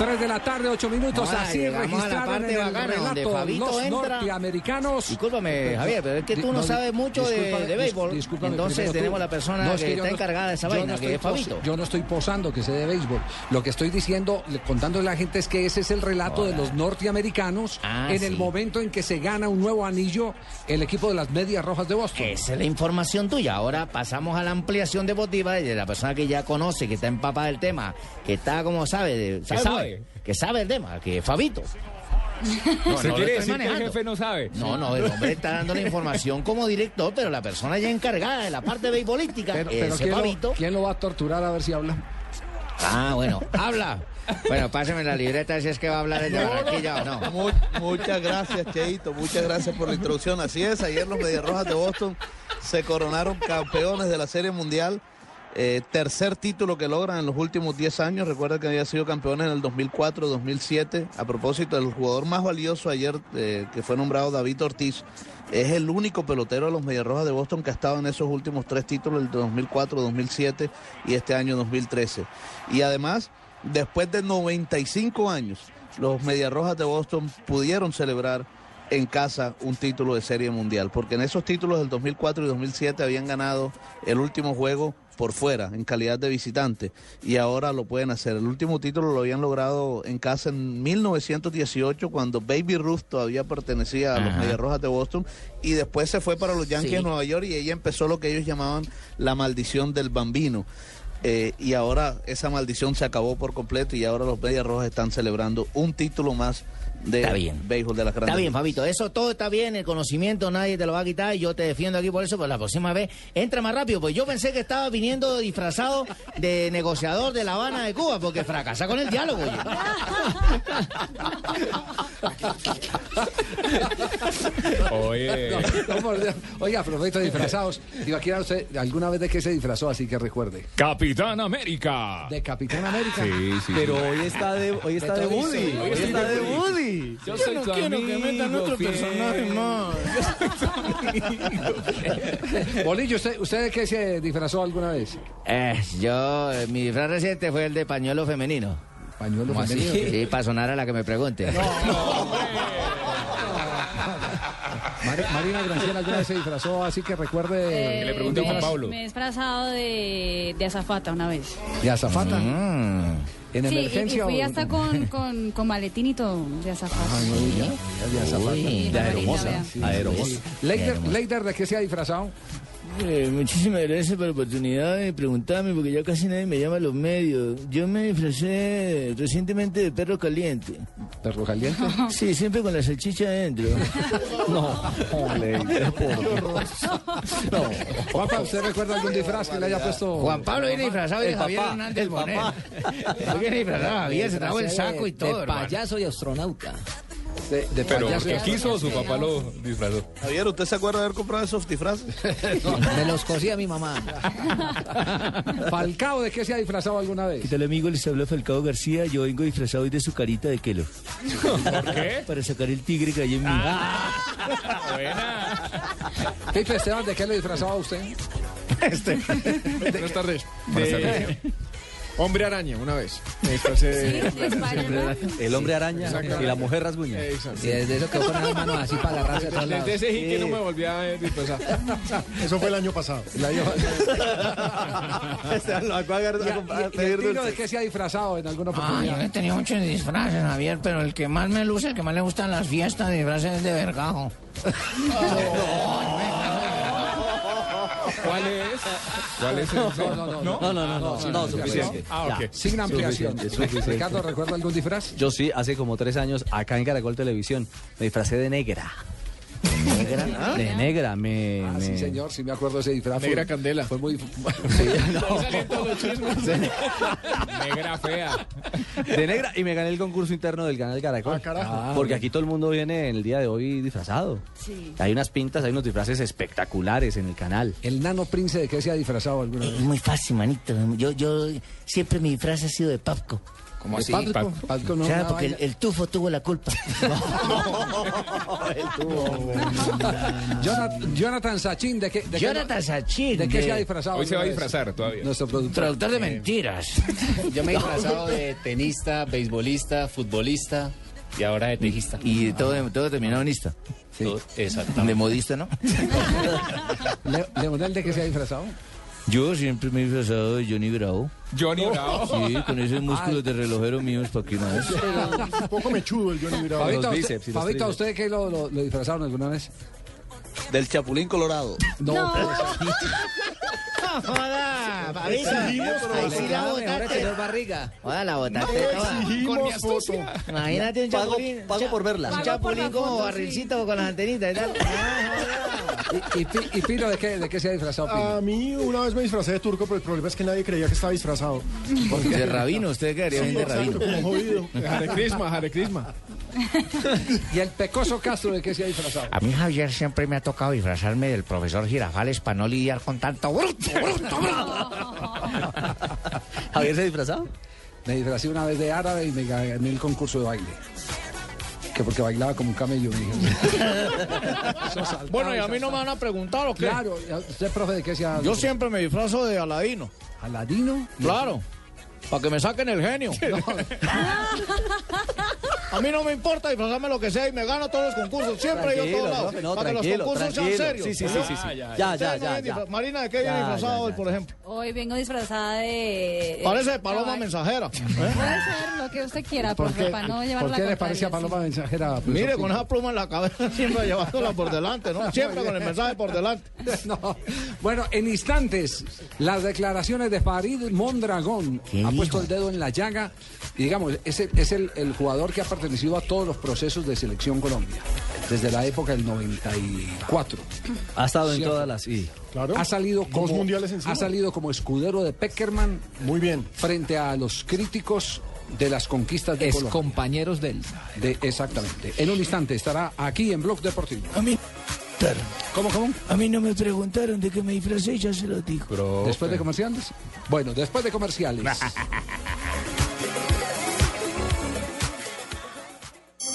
3 de la tarde, 8 minutos. Ahora así registraron en el bacana, relato Fabito los entra. norteamericanos. Discúlpame, Javier, pero es que tú no, sabes mucho de, de béisbol. Entonces primero tú. tenemos la persona No, que, es que yo está no- encargada de esa vaina, que es Fabito. Yo no estoy posando que sé de béisbol. Lo que estoy diciendo, le- contándole a la gente es que ese es el relato de los norteamericanos Ah, en sí. el momento en que se gana un nuevo anillo el equipo de las medias rojas de Boston. Esa es la información tuya. Ahora pasamos a la ampliación deportiva de la persona que ya conoce, que está empapada del tema, que está como sabe, de- sabe. Que sabe el tema, que es Fabito. No, ¿Usted no quiere decir que el jefe no sabe? No, no, el hombre está dando la información como director, pero la persona ya encargada de la parte beisbolística, Pero, pero ese ¿quién, Fabito. lo, quién lo va a torturar a ver si habla? Ah, bueno, [laughs] habla. Bueno, páseme la libreta si es que va a hablar el de Barranquilla o no. Mu- muchas gracias, Cheito. Muchas gracias por la introducción. Así es, ayer los Medias Rojas de Boston se coronaron campeones de la Serie Mundial. Eh, tercer título que logran en los últimos 10 años. Recuerda que había sido campeones en el 2004, 2007. A propósito, el jugador más valioso ayer, eh, que fue nombrado David Ortiz, es el único pelotero de los Mediarrojas de Boston que ha estado en esos últimos tres títulos, el de 2004, 2007 y este año 2013. Y además, después de 95 años, los Mediarrojas de Boston pudieron celebrar en casa un título de serie mundial, porque en esos títulos del 2004 y 2007 habían ganado el último juego por fuera, en calidad de visitante, y ahora lo pueden hacer. El último título lo habían logrado en casa en 1918, cuando Baby Ruth todavía pertenecía a los. Medias Rojas de Boston, y después se fue para los Yankees Sí. de Nueva York y ella empezó lo que ellos llamaban la maldición del bambino. Eh, y ahora esa maldición se acabó por completo y ahora los Medias Rojas están celebrando un título más de Está bien. béisbol de las grandes Está bien. Fabito, eso todo está bien, el conocimiento nadie te lo va a quitar y yo te defiendo aquí por eso, pero la próxima vez entra más rápido, pues yo pensé que estaba viniendo disfrazado de negociador de La Habana de Cuba, porque fracasa con el diálogo. oye. Oye. [laughs] Oiga, prometo disfrazados. Ibaquira, ¿usted alguna vez de qué se disfrazó? Así que recuerde. Capitán América. ¿De Capitán América? Sí, sí. Pero sí. hoy está de, hoy está de Woody. Hoy está de Woody. Yo soy tu amigo, fiel. [laughs] Bolillo, ¿usted, ¿usted de qué se disfrazó alguna vez? Eh, yo, eh, mi disfraz reciente fue el de pañuelo femenino. ¿Pañuelo ¿Cómo así? femenino? Sí, para sonar a la que me pregunte. Mari- Marina Granciera alguna vez se disfrazó, así que recuerde. le pregunte a Juan Pablo. Me he disfrazado de, de azafata una vez. ¿De azafata? Mm. ¿En sí, y- emergencia y, fui o- hasta con, [laughs] con, con maletín y todo de azafata. Ah, no diga. De azafata. Uy, De aeromoza. Sí. Leider, Leider, ¿de qué se ha disfrazado? Eh, muchísimas gracias por la oportunidad de preguntarme, porque ya casi nadie me llama a los medios. Yo me disfracé recientemente de perro caliente. ¿Perro caliente? [laughs] Sí, siempre con la salchicha adentro. [laughs] No, por [laughs] No. Juanpa, ¿usted recuerda algún disfraz que le haya puesto? Juan Pablo viene disfrazado de El Javier papá, Hernández el Bonet. viene disfrazado de Javier, se trajo el saco y todo. De payaso y astronauta. De, de Pero payaso. porque quiso o su papá lo disfrazó. Javier, ¿usted se acuerda de haber comprado esos disfraces? [laughs] Me los cosía mi mamá. [laughs] Falcao, ¿de qué se ha disfrazado alguna vez? ¿Qué tal amigo? Les habla Falcao García. Yo vengo disfrazado hoy de su carita de Kelo. ¿Por qué? Para sacar el tigre que hay en mí. Buena. Pipe Esteban, ¿de qué le disfrazaba usted? [laughs] Buenas tardes. Buenas De tardes. Hombre araña, una vez. Sí. El hombre araña y la mujer rasguña. Y desde eso quedó con las manos así para agarrarse a todos lados. Desde ese que no me volví a disfrazar. [laughs] Eso fue el año pasado. El año- [laughs] Esteban lo va a agarrar ¿Y, a y- comprar- a y el pedir Tino dulces. de qué se ha disfrazado en alguna Ah, yo oportunidad? he tenido muchos disfraces, Javier, pero el que más me luce, el que más le gustan las fiestas, disfraces es de vergajo. [laughs] ¿Cuál es? ¿Cuál es el No, no, no, no, No, no, no, no, no, suficiente. Ah, ok. Sin ampliación. Ricardo, ¿recuerda algún disfraz? Yo sí, hace como tres años, acá en Caracol Televisión, me disfracé de negra. ¿Negra? De negra, me... Ah, me- sí, señor, sí me acuerdo de ese disfraz. Negra Fue- candela. Fue muy... [laughs] Sí, no. Negra fea. De negra y me gané el concurso interno del canal Caracol. Ah, carajo. Porque aquí todo el mundo viene en el día de hoy disfrazado. Sí. Hay unas pintas, hay unos disfraces espectaculares en el canal. El nano prince, ¿de qué se ha disfrazado alguna vez? Es muy fácil, manito. Yo, yo siempre mi disfraz ha sido de Papco. ¿Cómo ¿De así? No, o sea, una porque el, el tufo tuvo la culpa. [laughs] Jonathan, Jonathan Sachin, ¿de qué? De qué- Jonathan Sachin. ¿De qué de- se ha disfrazado? Hoy se va a disfrazar todavía. Nuestro productor. Traductor de mentiras. [laughs] Yo me he disfrazado de tenista, beisbolista, futbolista y ahora de tejista. Y todo, todo terminado en ista. Todo- De modista, ¿no? [laughs] Le- Leonel, ¿de qué se ha disfrazado? Yo siempre me he disfrazado de Johnny Bravo. Johnny Bravo. Sí, con esos [laughs] músculos de relojero míos, ¿para qué más? Un poco mechudo el Johnny Bravo. Fabito, los ¿a usted, bíceps y los Fabito, ¿a tríceps. usted qué lo, lo- lo disfrazaron alguna vez? Del Chapulín Colorado. No, [laughs] tener barriga. Joda, la botaste toda. Exigimos foto. Imagínate un chapulín. pago por verla. Un chapulín como barrilcito con las antenitas y tal. [laughs] ¿Y, y, Pi- y Pino, ¿de qué, de qué se ha disfrazado, Pino? A mí una vez me disfracé de turco, pero el problema es que nadie creía que estaba disfrazado. De rabino, usted quedaría bien de rabino. como jodido. [laughs] Hare Krishna, Hare Krishna. [laughs] ¿Y el pecoso Castro de qué se ha disfrazado? A mí, Javier, siempre me ha tocado disfrazarme del profesor Girafales para no lidiar con tanto bruto. [laughs] ¿Javier se disfrazado? Me disfrazé una vez de árabe y me gané el concurso de baile. Que porque bailaba como un camello. [laughs] saltaba Bueno, y a mí no me van a preguntar o qué. Claro, ¿usted, profe, de qué se ha Yo siempre me disfrazo de Aladino. ¿Aladino? Claro. Para que me saquen el genio. [laughs] A mí no me importa disfrazarme lo que sea y me gano todos los concursos. Siempre yo a todos lados. no, para que los tranquilo, concursos sean serios. Sí, sí, sí, sí, sí. Ah, Ya, ya, ya, Marina, ¿de qué viene Ya, disfrazado ya, hoy, ya. por ejemplo? Hoy vengo disfrazada de... Parece de paloma mensajera. ¿eh? Puede ser lo que usted quiera, ¿Por profe, qué, para no llevar ¿por la qué le parece a sí. Paloma Mensajera? Mire, con esa pluma en la cabeza, [laughs] siempre llevándola por delante, ¿no? [laughs] Siempre con el mensaje por delante. [laughs] No. Bueno, en instantes, las declaraciones de Farid Mondragón. Ha puesto el dedo en la llaga. Y digamos, es, el, es el, el jugador que ha pertenecido a todos los procesos de selección Colombia. Desde la época del 94. Ha estado en ¿Cierto? todas las... Sí. Claro. Ha salido Dos como, mundiales encima. ha salido como escudero de Peckerman. Muy bien. Frente a los críticos de las conquistas de Es Colombia. compañeros de él. De, exactamente. En un instante estará aquí en Blog Deportivo. A mí, ¿Cómo, cómo? a mí no me preguntaron de qué me disfracé, ya se lo digo. ¿Después de comerciales? Bueno, después de comerciales. [laughs]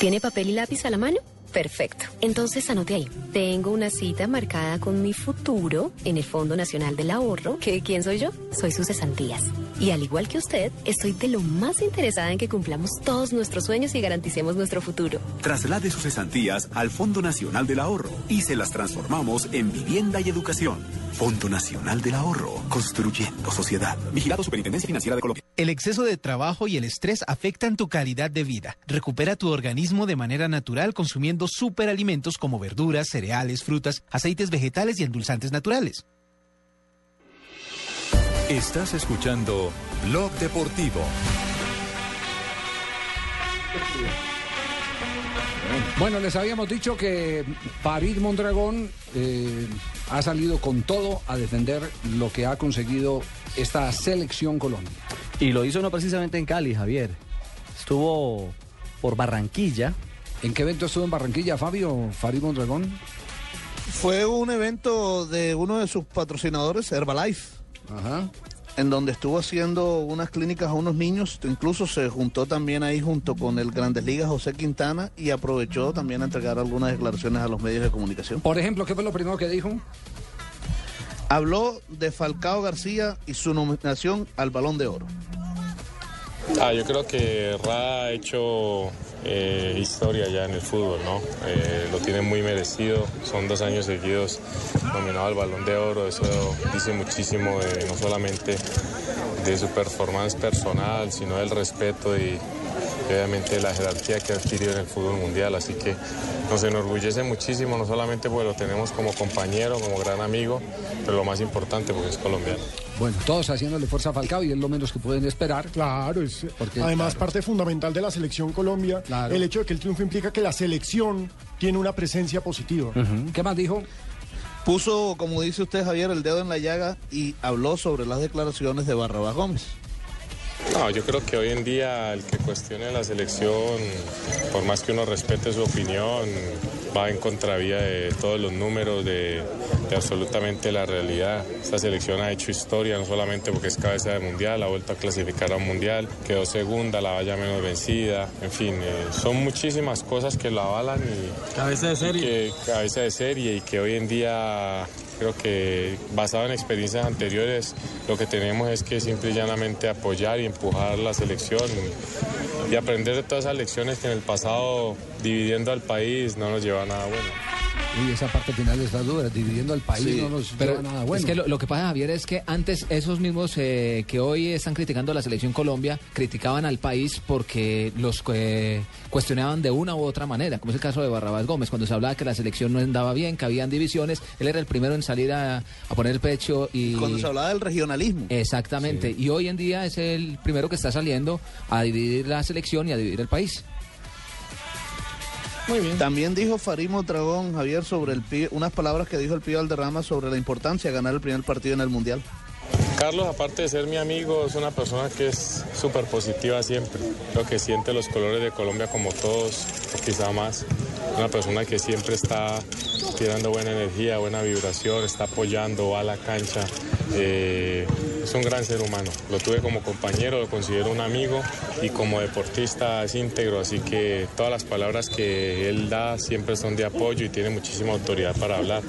¿Tiene papel y lápiz a la mano? Perfecto. Entonces anote ahí. Tengo una cita marcada con mi futuro en el Fondo Nacional del Ahorro. ¿Que quién soy yo? Soy sus cesantías. Y al igual que usted, estoy de lo más interesada en que cumplamos todos nuestros sueños y garanticemos nuestro futuro. Traslade sus cesantías al Fondo Nacional del Ahorro y se las transformamos en vivienda y educación. Fondo Nacional del Ahorro, construyendo sociedad. Vigilado Superintendencia Financiera de Colombia. El exceso de trabajo y el estrés afectan tu calidad de vida. Recupera tu organismo de manera natural consumiendo superalimentos como verduras, cereales, frutas, aceites vegetales y endulzantes naturales. Estás escuchando Blog Deportivo. Bueno, les habíamos dicho que Farid Mondragón eh, ha salido con todo a defender lo que ha conseguido esta selección Colombia. Y lo hizo no precisamente en Cali, Javier. Estuvo por Barranquilla. ¿En qué evento estuvo en Barranquilla, Fabio? Farid Mondragón. Fue un evento de uno de sus patrocinadores, Herbalife. En donde estuvo haciendo unas clínicas a unos niños, incluso se juntó también ahí junto con el Grandes Ligas José Quintana y aprovechó también a entregar algunas declaraciones a los medios de comunicación. Por ejemplo, ¿qué fue lo primero que dijo? Habló de Falcao García y su nominación al Balón de Oro. Ah, yo creo que Ra ha hecho eh, historia ya en el fútbol, ¿no? Eh, lo tiene muy merecido, son dos años seguidos nominado al Balón de Oro, eso dice muchísimo no solamente de su performance personal, sino del respeto y obviamente la jerarquía que ha adquirido en el fútbol mundial, así que nos enorgullece muchísimo, no solamente porque lo tenemos como compañero, como gran amigo, pero lo más importante porque es colombiano. Bueno, todos haciéndole fuerza a Falcao y es lo menos que pueden esperar. Claro, es Porque, además claro. parte fundamental de la selección Colombia. El hecho de que el triunfo implica que la selección tiene una presencia positiva. ¿Qué más dijo? Puso, como dice usted Javier, el dedo en la llaga y habló sobre las declaraciones de Barrabás Gómez. No, yo creo que hoy en día el que cuestione la selección, por más que uno respete su opinión, va en contravía de todos los números, de, de absolutamente la realidad. Esta selección ha hecho historia, no solamente porque es cabeza de mundial, ha vuelto a clasificar a un mundial, quedó segunda, la valla menos vencida, en fin, eh, son muchísimas cosas que la avalan y... Cabeza de serie. y que- cabeza de serie y que hoy en día creo que basado en experiencias anteriores lo que tenemos es que simple y llanamente apoyar y empujar la selección y, aprender de todas esas lecciones que en el pasado dividiendo al país no nos lleva a nada bueno. Y esa parte final está dura, dividiendo al país Sí, no nos pero lleva nada bueno. Es que lo, lo que pasa, Javier, es que antes esos mismos eh, que hoy están criticando a la selección Colombia criticaban al país porque los eh, cuestionaban de una u otra manera, como es el caso de Barrabás Gómez, cuando se hablaba que la selección no andaba bien, que habían divisiones, él era el primero en salir a, a poner el pecho y... Cuando se hablaba del regionalismo. Exactamente, y hoy en día es el primero que está saliendo a dividir la selección y a dividir el país. Muy bien. También dijo Farimo Dragón, Javier, sobre el Pi- unas palabras que dijo el Pío Alderrama sobre la importancia de ganar el primer partido en el Mundial. Carlos, aparte de ser mi amigo, es una persona que es súper positiva siempre. Creo que siente los colores de Colombia como todos, o quizá más. Una persona que siempre está tirando buena energía, buena vibración, está apoyando, va a la cancha. Eh, es un gran ser humano. Lo tuve como compañero, lo considero un amigo y como deportista es íntegro, así que todas las palabras que él da siempre son de apoyo y tiene muchísima autoridad para hablar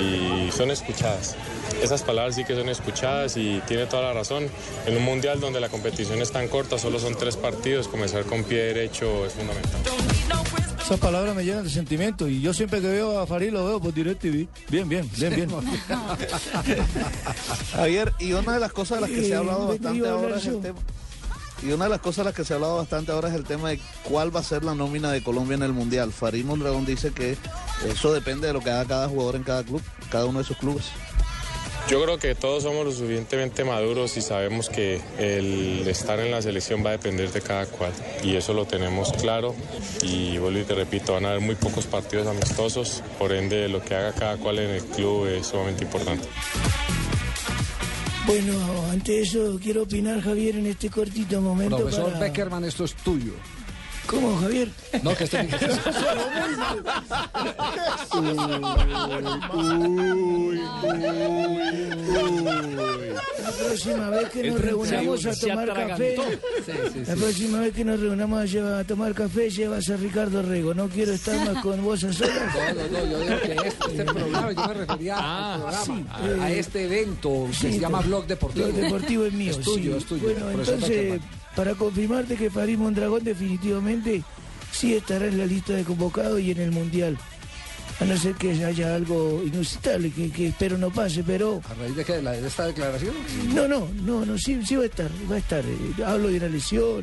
y son escuchadas. Esas palabras sí que son escuchadas y tiene toda la razón. En un mundial donde la competición es tan corta, solo son tres partidos, comenzar con pie derecho es fundamental. Esas palabras me llenan de sentimiento y yo siempre que veo a Farid lo veo por DirecTV. Bien, bien, bien, bien. [laughs] Javier, y una de las cosas de las que se ha hablado Eh, ¿de qué bastante ahora es el tema. Y una de las cosas de las que se ha hablado bastante ahora es el tema de cuál va a ser la nómina de Colombia en el Mundial. Farid Mondragón dice que eso depende de lo que haga cada jugador en cada club, cada uno de sus clubes. Yo creo que todos somos lo suficientemente maduros y sabemos que el estar en la selección va a depender de cada cual. Y eso lo tenemos claro. Y vuelvo y te repito, van a haber muy pocos partidos amistosos. Por ende, lo que haga cada cual en el club es sumamente importante. Bueno, ante eso quiero opinar, Javier, en este cortito momento. Profesor para- Beckerman, esto es tuyo. ¿Cómo, Javier? No, que este [laughs] La próxima vez que nos reunamos a tomar café, la próxima vez que nos reunamos a, a tomar café, llevas a Ricardo Rego. No quiero estar más con vos a solas. No, no, no, yo digo que este, este programa, yo me refería al programa, sí, a, a eh, este evento que sí, se llama Blog Deportivo. Blog Deportivo es mío, Es tuyo, sí. es tuyo. Bueno, entonces. Para confirmarte que Farid Mondragón definitivamente sí estará en la lista de convocados y en el Mundial. A no ser que haya algo inusitable, que, que espero no pase, pero... ¿A raíz de qué? ¿De, la- de esta declaración? No, no, no, no, sí, sí va a estar, va a estar. eh, hablo de una lesión,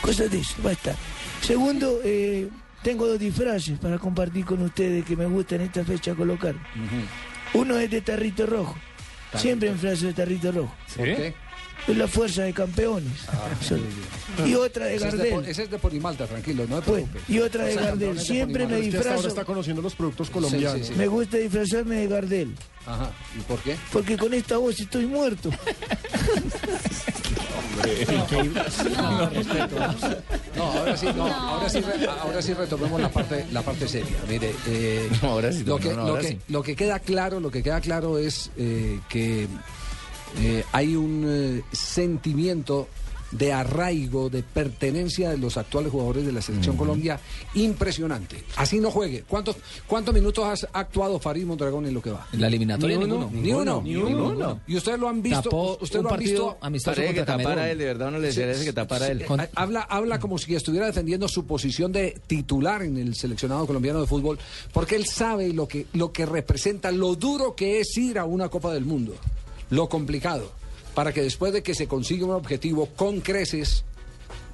cosas de eso, va a estar. Segundo, eh, tengo dos disfraces para compartir con ustedes que me gusta en esta fecha colocar. Uno es de tarrito rojo, siempre en frase de tarrito rojo. ¿Por qué? Es la fuerza de campeones. Eso. Y otra de Ese es de, Gardel. Ese es de Ponimalta, tranquilo, no preocupes. y otra de Gardel. Siempre me. Usted hasta ahora disfrazo. está conociendo los productos colombianos. Sí, sí, sí. Me gusta disfrazarme de Gardel. Ajá, ¿y por qué? Porque con esta voz estoy muerto. [laughs] No, ahora sí, no, ahora sí, re- ahora sí retomemos la parte, la parte seria. Mire, eh, ahora sí, lo, no, que, lo que queda claro, lo que queda claro es eh, que eh, hay un eh, sentimiento de arraigo, de pertenencia de los actuales jugadores de la selección Colombia impresionante. Así no juegue. ¿Cuántos, cuántos minutos has actuado Farid Mondragón en lo que va? En la eliminatoria, Ni ninguno. Ni uno. Ni uno. Y ustedes lo han visto. Tapó usted un lo han visto. amistoso Parece que tapara él, de verdad no le parece que tapara él. Habla, habla como si estuviera defendiendo su posición de titular en el seleccionado colombiano de fútbol, porque él sabe lo que, lo que representa, lo duro que es ir a una Copa del Mundo, lo complicado, para que después de que se consiga un objetivo con creces,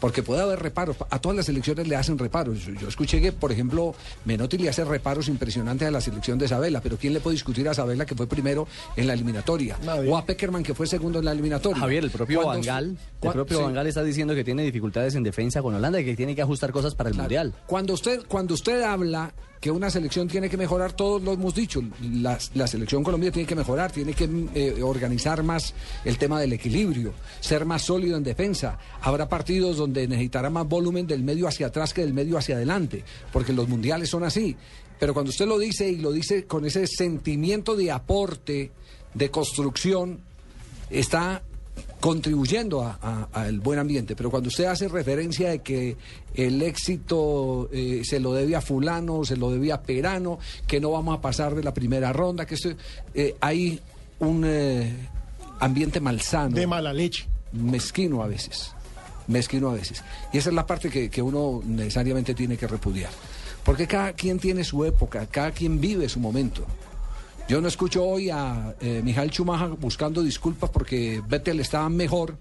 porque puede haber reparos, a todas las selecciones le hacen reparos. Yo, yo escuché que, por ejemplo, Menotti le hace reparos impresionantes a la selección de Isabela, pero ¿quién le puede discutir a Isabela que fue primero en la eliminatoria? O a Peckerman que fue segundo en la eliminatoria. Javier, el propio Bangal, el propio sí. Bangal está diciendo que tiene dificultades en defensa con Holanda y que tiene que ajustar cosas para el Mundial. Cuando usted, cuando usted habla que una selección tiene que mejorar, todos lo hemos dicho, la, selección Colombia tiene que mejorar, tiene que eh, organizar más el tema del equilibrio, ser más sólido en defensa. Habrá partidos donde necesitará más volumen del medio hacia atrás que del medio hacia adelante, porque los mundiales son así. Pero cuando usted lo dice y lo dice con ese sentimiento de aporte, de construcción, está contribuyendo a- al buen ambiente, pero cuando usted hace referencia de que el éxito eh, se lo debe a fulano, se lo debe a Perano, que no vamos a pasar de la primera ronda, que esto, eh, hay un eh, ambiente malsano. De mala leche. Mezquino a veces, mezquino a veces. Y esa es la parte que, que uno necesariamente tiene que repudiar. Porque cada quien tiene su época, cada quien vive su momento. Yo no escucho hoy a eh, Mijael Schumacher buscando disculpas porque Vettel estaba mejor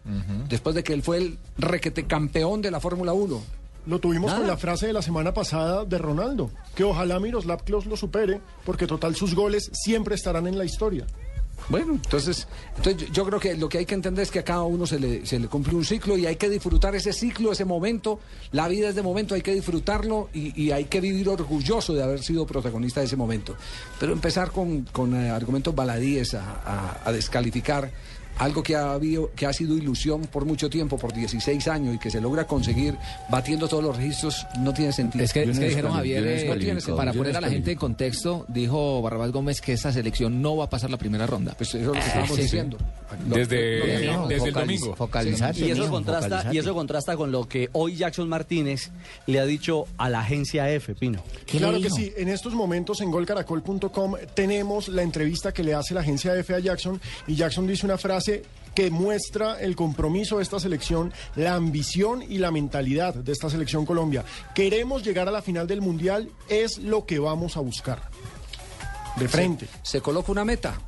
después de que él fue el requete campeón de la Fórmula 1. Lo tuvimos Nada. con la frase de la semana pasada de Ronaldo, que ojalá Miroslav Klose lo supere, porque total sus goles siempre estarán en la historia. Bueno, entonces, entonces yo- creo que lo que hay que entender es que a cada uno se le, se le cumple un ciclo y hay que disfrutar ese ciclo, ese momento. La vida es de momento, hay que disfrutarlo y, y hay que vivir orgulloso de haber sido protagonista de ese momento. Pero empezar con, con eh, argumentos baladíes a, a- a descalificar algo que ha, habido, que ha sido ilusión por mucho tiempo, por 16 años, y que se logra conseguir batiendo todos los registros, no tiene sentido. Es que, es dijeron Javier, no eh, para poner a la gente en contexto, dijo Barrabás Gómez que esta selección no va a pasar la primera ronda. Pues eso es lo que estábamos diciendo. Desde, No, desde el focaliz- domingo. focalizarse, Y eso, contrasta, y eso contrasta con lo que hoy Jackson Martínez le ha dicho a la agencia F, Pino. Claro que sí, en estos momentos en golcaracol.com tenemos la entrevista que le hace la agencia F a Jackson y Jackson dice una frase que muestra el compromiso de esta selección, la ambición y la mentalidad de esta selección Colombia. Queremos llegar a la final del Mundial, es lo que vamos a buscar. De frente. Se, se coloca una meta.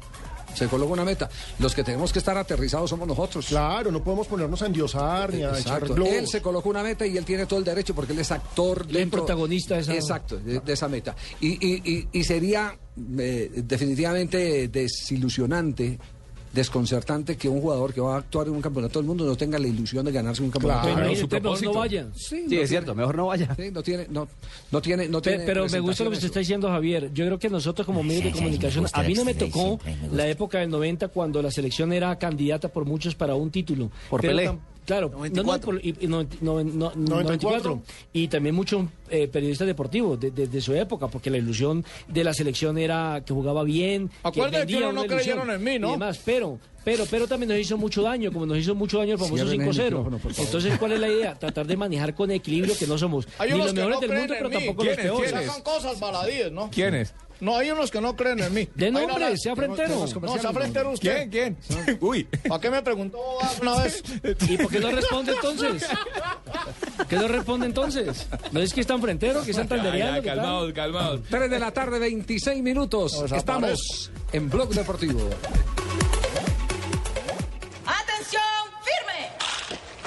Se coloca una meta. Los que tenemos que estar aterrizados somos nosotros. Claro, no podemos ponernos a endiosar ni a echar Exacto. globos. Él se colocó una meta y él tiene todo el derecho porque él es actor. Él es protagonista de esa- Exacto, de, de esa meta. Y, y- y- y sería eh, definitivamente desilusionante. Desconcertante que un jugador que va a actuar en un campeonato del mundo no tenga la ilusión de ganarse un campeonato mire, mundo. usted mejor no vaya. Sí, Sí, no es cierto, mejor no vaya. Sí, no tiene, no, no tiene, no Pe- tiene Pero me gusta lo que usted está diciendo, Javier. Yo creo que nosotros como medios de sí, me comunicación, a mí no me tocó me la época del 90 cuando la selección era candidata por muchos para un título. Por Pero Pelé. Claro, no, no, por- y- y no- no- no- 94. Y también muchos eh, periodistas deportivos de, de- de su época, porque la ilusión de la selección era que jugaba bien. Acuérdate que vendía uno no creyeron en mí, ¿no? Y demás, pero, pero, pero también nos hizo mucho daño, como nos hizo mucho daño el famoso Cierren el 5-0. micrófono, por favor. Entonces, ¿cuál es la idea? Tratar de manejar con equilibrio que no somos Hay ni unos los que mejores no del mundo, pero mí. tampoco los peores. Cosas baladíes, ¿no? ¿Quiénes? No, hay unos que no creen en mí. De no nombre, la- sea frentero. No, sea frentero usted. ¿Quién? ¿Quién? [laughs] Uy. ¿Para qué me preguntó una vez? ¿Y por qué no responde entonces? ¿Qué no responde entonces? ¿No es que es tan frentero, que es santanderiano? Ya, que tal? calmados, calmados. 3 de la tarde, 26 minutos. Nos Estamos en Blog Deportivo. ¡Atención! ¡Firme!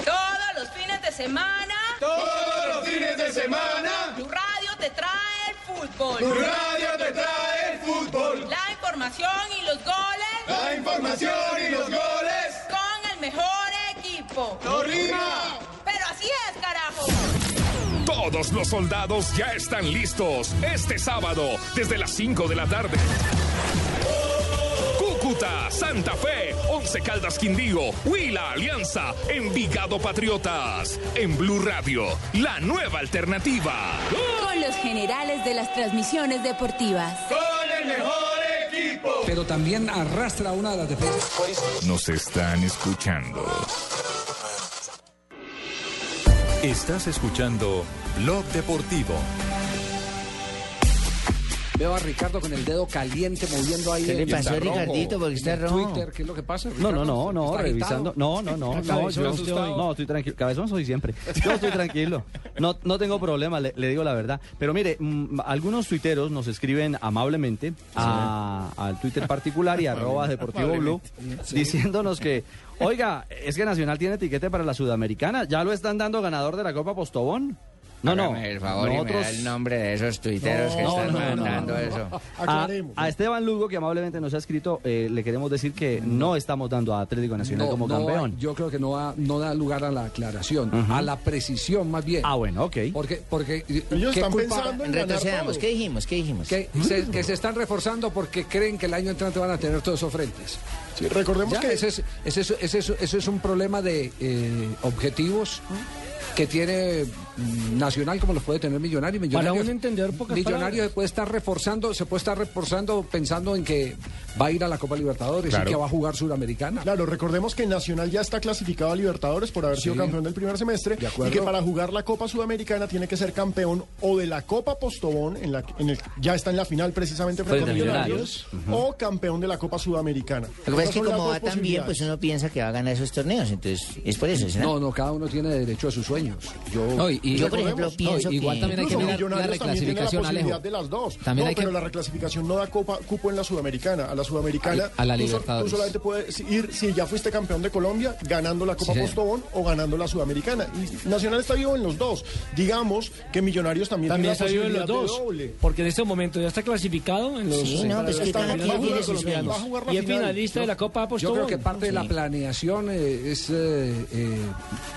Todos los fines de semana. Todos los fines de semana. Tu radio te trae fútbol. Tu radio te trae el fútbol. La información y los goles. La información y los goles. Con el mejor equipo. ¡No rima! Pero así es, carajo. Todos los soldados ya están listos este sábado desde las 5 de la tarde. Santa Fe, Once Caldas Quindío, Huila Alianza, Envigado Patriotas. En Blue Radio, la nueva alternativa. Con los generales de las transmisiones deportivas. Con el mejor equipo. Pero también arrastra una de las defensas. Nos están escuchando. Estás escuchando Blog Deportivo. Veo a Ricardo con el dedo caliente moviendo ahí. ¿Qué le pasó, rojo. Ricardito? Porque está rojo. Twitter, ¿qué es lo que pasa? No, no, no, no, ¿Está revisando. No, no, no, no, yo estoy, no, estoy tranquilo. Cabezón soy siempre. Yo estoy tranquilo. No, no tengo problema, le, le digo la verdad. Pero mire, mm, algunos tuiteros nos escriben amablemente a- al Twitter particular y [laughs] arroba Deportivo Blue diciéndonos que, oiga, es que Nacional tiene etiquete para la Sudamericana. ¿Ya lo están dando ganador de la Copa Postobón? No, no. El favor y me da el nombre de esos tuiteros que están no, mandando no, no. eso. A, a Esteban Lugo, que amablemente nos ha escrito, eh, le queremos decir que no estamos dando a Atlético Nacional No, como no, campeón. yo creo que no, da lugar a la aclaración, a la precisión más bien. Ah, bueno, ok. Porque, porque Ellos ¿qué están culpa- pensando en Retrocedamos. ¿qué dijimos? ¿Qué dijimos? Que, se, que se están reforzando porque creen que el año entrante van a tener todos esos frentes. Sí, recordemos Ya, que ese es, ese es- ese es- ese es un problema de eh, objetivos que tiene Nacional como los puede tener Millonario. Para Millonarios, un entender pocas Millonario palabras. se puede estar reforzando, se puede estar reforzando pensando en que va a ir a la Copa Libertadores Claro. y que va a jugar Suramericana. Claro, recordemos que Nacional ya está clasificado a Libertadores por haber sido campeón del primer semestre y acuerdo. que para jugar la Copa Sudamericana tiene que ser campeón o de la Copa Postobón, en la, en el, ya está en la final precisamente frente a Frente a Millonarios, Millonarios. o campeón de la Copa Sudamericana. Lo que pasa es que como va tan bien, pues uno piensa que va a ganar esos torneos. Entonces, es por eso. No, no, cada uno tiene derecho a sus sueños. Yo, No, y, y- Yo, por ejemplo, pienso igual que... también hay que mirar la Millonarios también tiene reclasificación, posibilidad Alejo. de las dos. También no, hay que- pero la reclasificación no da copa, cupo en la Sudamericana. A la Sudamericana A- a la Libertadores. tú solamente puedes ir si ya fuiste campeón de Colombia ganando la Copa Sí. Postobón o ganando la Sudamericana. Y Nacional está vivo en los dos. Digamos que Millonarios también, También tiene está la vivo en los dos. Porque en este momento ya está clasificado en los. Sí, no, pues que cada quien tiene sus Y es final. finalista de la Copa Yo Apostol. creo que parte de la planeación eh, es eh, eh,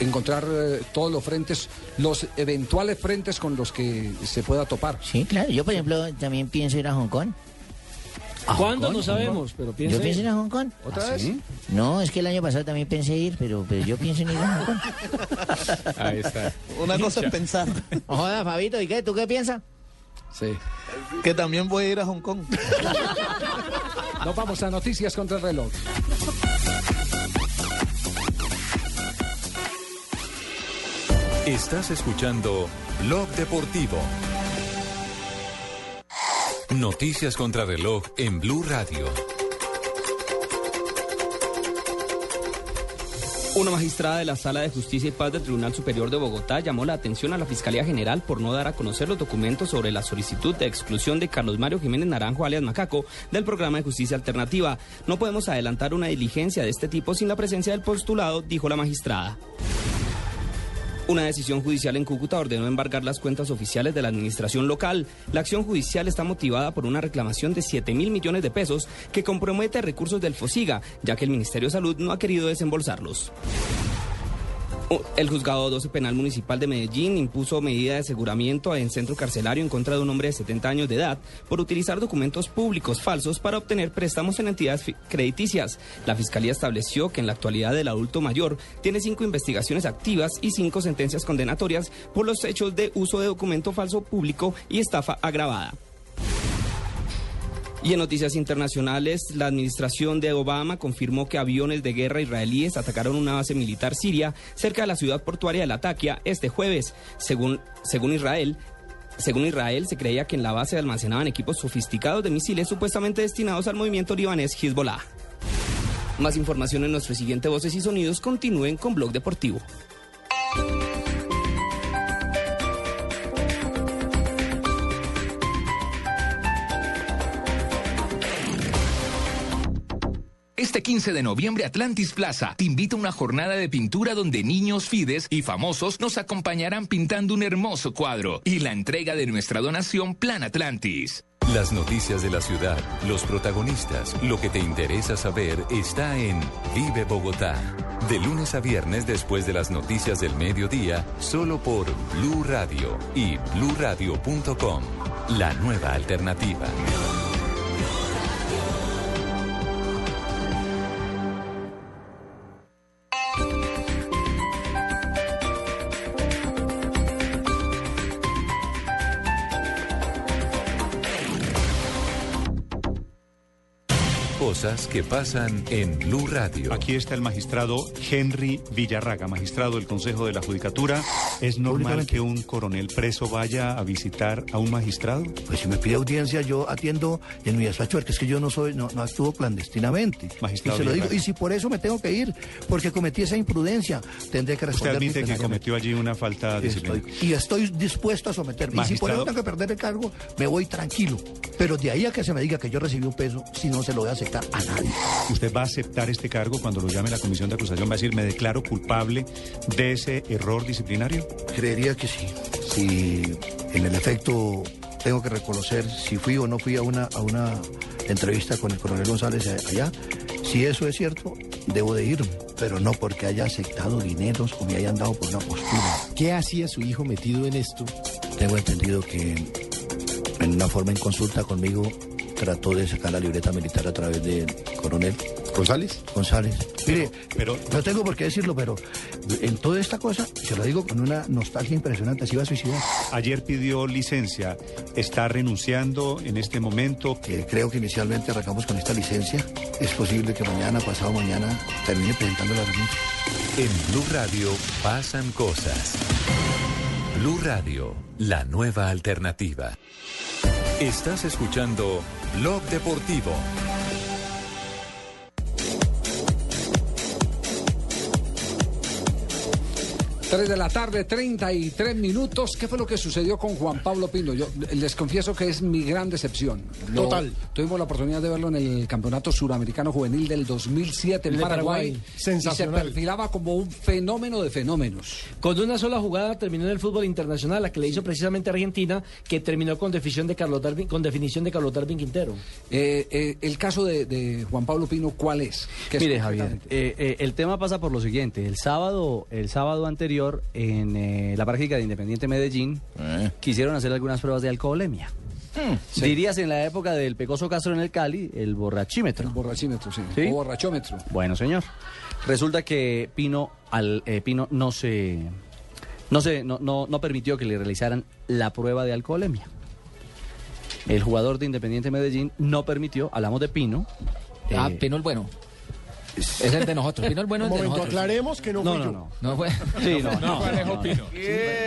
encontrar todos los frentes, los eventuales frentes con los que se pueda topar. Sí, claro. Yo, por ejemplo, también pienso ir a Hong Kong. ¿Cuándo? No sabemos, pero piensa. Yo pienso ir a Hong Kong. ¿Otra vez? No, es que el año pasado también pensé ir, pero, pero yo pienso en ir a Hong Kong. [laughs] Ahí está. Una cosa es pensar Joda, Fabito, ¿y qué? ¿Tú qué piensas? Sí. que también voy a ir a Hong Kong. [laughs] Nos vamos a noticias contra el reloj. Estás escuchando Blog Deportivo. Noticias contra reloj en Blue Radio. Una magistrada de la Sala de Justicia y Paz del Tribunal Superior de Bogotá llamó la atención a la Fiscalía General por no dar a conocer los documentos sobre la solicitud de exclusión de Carlos Mario Jiménez Naranjo, alias Macaco, del programa de justicia alternativa. No podemos adelantar una diligencia de este tipo sin la presencia del postulado, dijo la magistrada. Una decisión judicial en Cúcuta ordenó embargar las cuentas oficiales de la administración local. La acción judicial está motivada por una reclamación de 7 mil millones de pesos que compromete recursos del FOSIGA, ya que el Ministerio de Salud no ha querido desembolsarlos. El juzgado 12 penal municipal de Medellín impuso medida de aseguramiento en centro carcelario en contra de un hombre de 70 años de edad por utilizar documentos públicos falsos para obtener préstamos en entidades crediticias. La fiscalía estableció que en la actualidad el adulto mayor tiene cinco investigaciones activas y cinco sentencias condenatorias por los hechos de uso de documento falso público y estafa agravada. Y en noticias internacionales, la administración de Obama confirmó que aviones de guerra israelíes atacaron una base militar siria cerca de la ciudad portuaria de Latakia este jueves. Según, según Israel, según Israel, se creía que en la base almacenaban equipos sofisticados de misiles supuestamente destinados al movimiento libanés Hezbollah. Más información en nuestro siguiente Voces y Sonidos. Continúen con Blog Deportivo. Este 15 de noviembre Atlantis Plaza te invita a una jornada de pintura donde niños fides y famosos nos acompañarán pintando un hermoso cuadro y la entrega de nuestra donación Plan Atlantis. Las noticias de la ciudad, los protagonistas, lo que te interesa saber está en Vive Bogotá. De lunes a viernes después de las noticias del mediodía, solo por Blue Radio y bluradio.com. La nueva alternativa. Cosas que pasan en Blue Radio. Aquí está el magistrado Henry Villarraga, magistrado del Consejo de la Judicatura. ¿Es normal que un coronel preso vaya a visitar a un magistrado? Pues si me pide audiencia, yo atiendo en mi despacho, porque es que yo no soy, no, no actúo clandestinamente. Magistrado y se lo digo, y si por eso me tengo que ir, porque cometí esa imprudencia, tendré que Usted responder. admite que cometió allí una falta disciplinaria. Y estoy dispuesto a someterme. Y si por eso tengo que perder el cargo, me voy tranquilo. Pero de ahí a que se me diga que yo recibí un peso, si no se lo voy a aceptar a nadie. ¿Usted va a aceptar este cargo cuando lo llame la comisión de acusación? ¿Va a decir, me declaro culpable de ese error disciplinario? Creería que sí. Si en el efecto tengo que reconocer si fui o no fui a una, a una entrevista con el coronel González allá, si eso es cierto, debo de irme, pero no porque haya aceptado dineros o me hayan dado por una postura. ¿Qué hacía su hijo metido en esto? Tengo entendido que en una forma en consulta conmigo trató de sacar la libreta militar a través del coronel. ¿González? González. Mire, pero, no tengo por qué decirlo, pero en toda esta cosa, se lo digo con una nostalgia impresionante, se iba a suicidar. Ayer pidió licencia. ¿Está renunciando en este momento? Que creo que inicialmente arrancamos con esta licencia. Es posible que mañana, pasado mañana, termine presentando la renuncia. En Blue Radio pasan cosas. Blue Radio, la nueva alternativa. Estás escuchando Blog Deportivo. 3 de la tarde, 33 minutos. ¿Qué fue lo que sucedió con Juan Pablo Pino? Yo les confieso que es mi gran decepción. Lo- Total. Tuvimos la oportunidad de verlo en el Campeonato Suramericano Juvenil del 2007 en El de Paraguay. Paraguay. Y Sensacional. se perfilaba como un fenómeno de fenómenos. Con una sola jugada terminó en el fútbol internacional, la que le hizo precisamente Argentina, que terminó con definición de Carlos Darwin, con definición de Carlos Darwin Quintero. Eh, eh, el caso de, de Juan Pablo Pino, ¿cuál es? ¿Qué es Mire, Javier, eh, eh, el tema pasa por lo siguiente. El sábado, el sábado anterior, en eh, la práctica de Independiente Medellín, quisieron hacer algunas pruebas de alcoholemia. Dirías en la época del Pecoso Castro en el Cali, el borrachímetro. El borrachímetro, sí. ¿Sí? O borrachómetro. Bueno, señor. Resulta que Pino, al, eh, Pino no se, no se, no, no, no permitió que le realizaran la prueba de alcoholemia. El jugador de Independiente Medellín no permitió, hablamos de Pino. Ah, eh, Pino el bueno. Es el de nosotros. Pino el bueno es de momento, nosotros. aclaremos que no No, fui no, yo. no. No fue. Sí, no, no,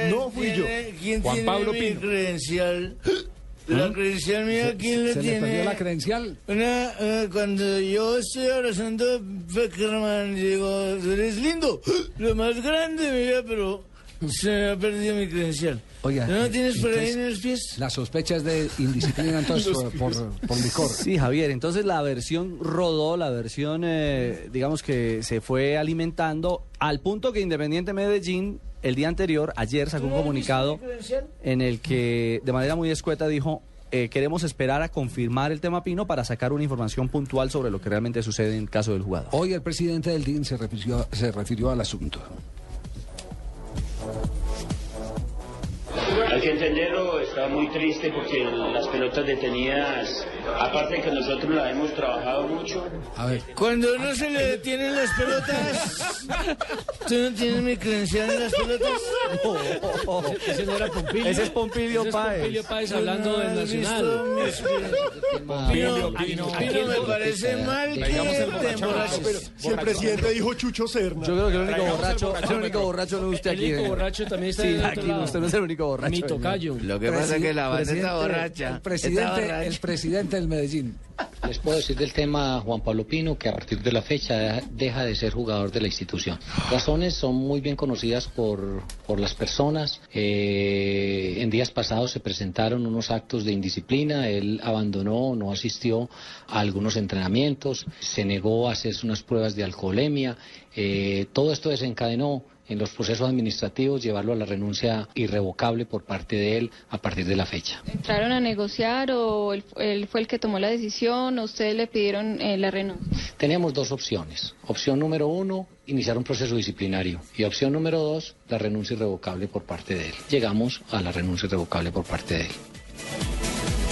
no, fui yo. ¿Quién Juan tiene Pablo mi Pino. credencial? La credencial mía, ¿quién la ¿Se le tiene? perdió la credencial? Una, eh, cuando yo estoy abrazando a Beckerman, digo, eres lindo, lo más grande, mira, pero se me ha perdido mi credencial. Oiga, ¿No tienes por ahí en los pies? La sospecha es de indisciplina entonces [laughs] por, por, por licor. Sí, Javier, entonces la versión rodó, la versión, eh, digamos que se fue alimentando al punto que Independiente Medellín, el día anterior, ayer, sacó un comunicado en el que de manera muy escueta dijo, eh, queremos esperar a confirmar el tema Pino para sacar una información puntual sobre lo que realmente sucede en el caso del jugador. Hoy el presidente del DIN se refirió, se refirió al asunto. Hay que entenderlo, está muy triste porque las pelotas detenidas, aparte de que nosotros las hemos trabajado mucho, A ver, Cuando no se le detienen las pelotas, ¿tú no tienes mi credencial en las pelotas? Ese no era Pompilio. Ese es Pompilio Ese es Páez. Pompilio Páez hablando del ¿Has visto Nacional. mis cre- Pino, Pino, Pino, me parece mal que te emborraches. Si el presidente dijo Chucho Serna. Yo creo que el único el borracho, el único borracho no es usted El aquí. único eh. borracho también está aquí lado. usted no es el único borracho. Mi tocayo. Lo que pasa es que la banda está Presidente- borracha. El Está presidente, borracha. el presidente del Medellín. Les puedo decir del tema Juan Pablo Pino que a partir de la fecha deja- deja de ser jugador de la institución. Razones son muy bien conocidas por, por las personas. Eh, en días pasados se presentaron unos actos de indisciplina. Él abandonó, no asistió a algunos entrenamientos, se negó a hacerse unas pruebas de alcoholemia. Eh, todo esto desencadenó en los procesos administrativos llevarlo a la renuncia irrevocable por parte de él a partir de la fecha. ¿Entraron a negociar o él, él fue el que tomó la decisión o ustedes le pidieron eh, la renuncia? Teníamos dos opciones. Opción número uno, iniciar un proceso disciplinario. Y opción número dos, la renuncia irrevocable por parte de él. Llegamos a la renuncia irrevocable por parte de él.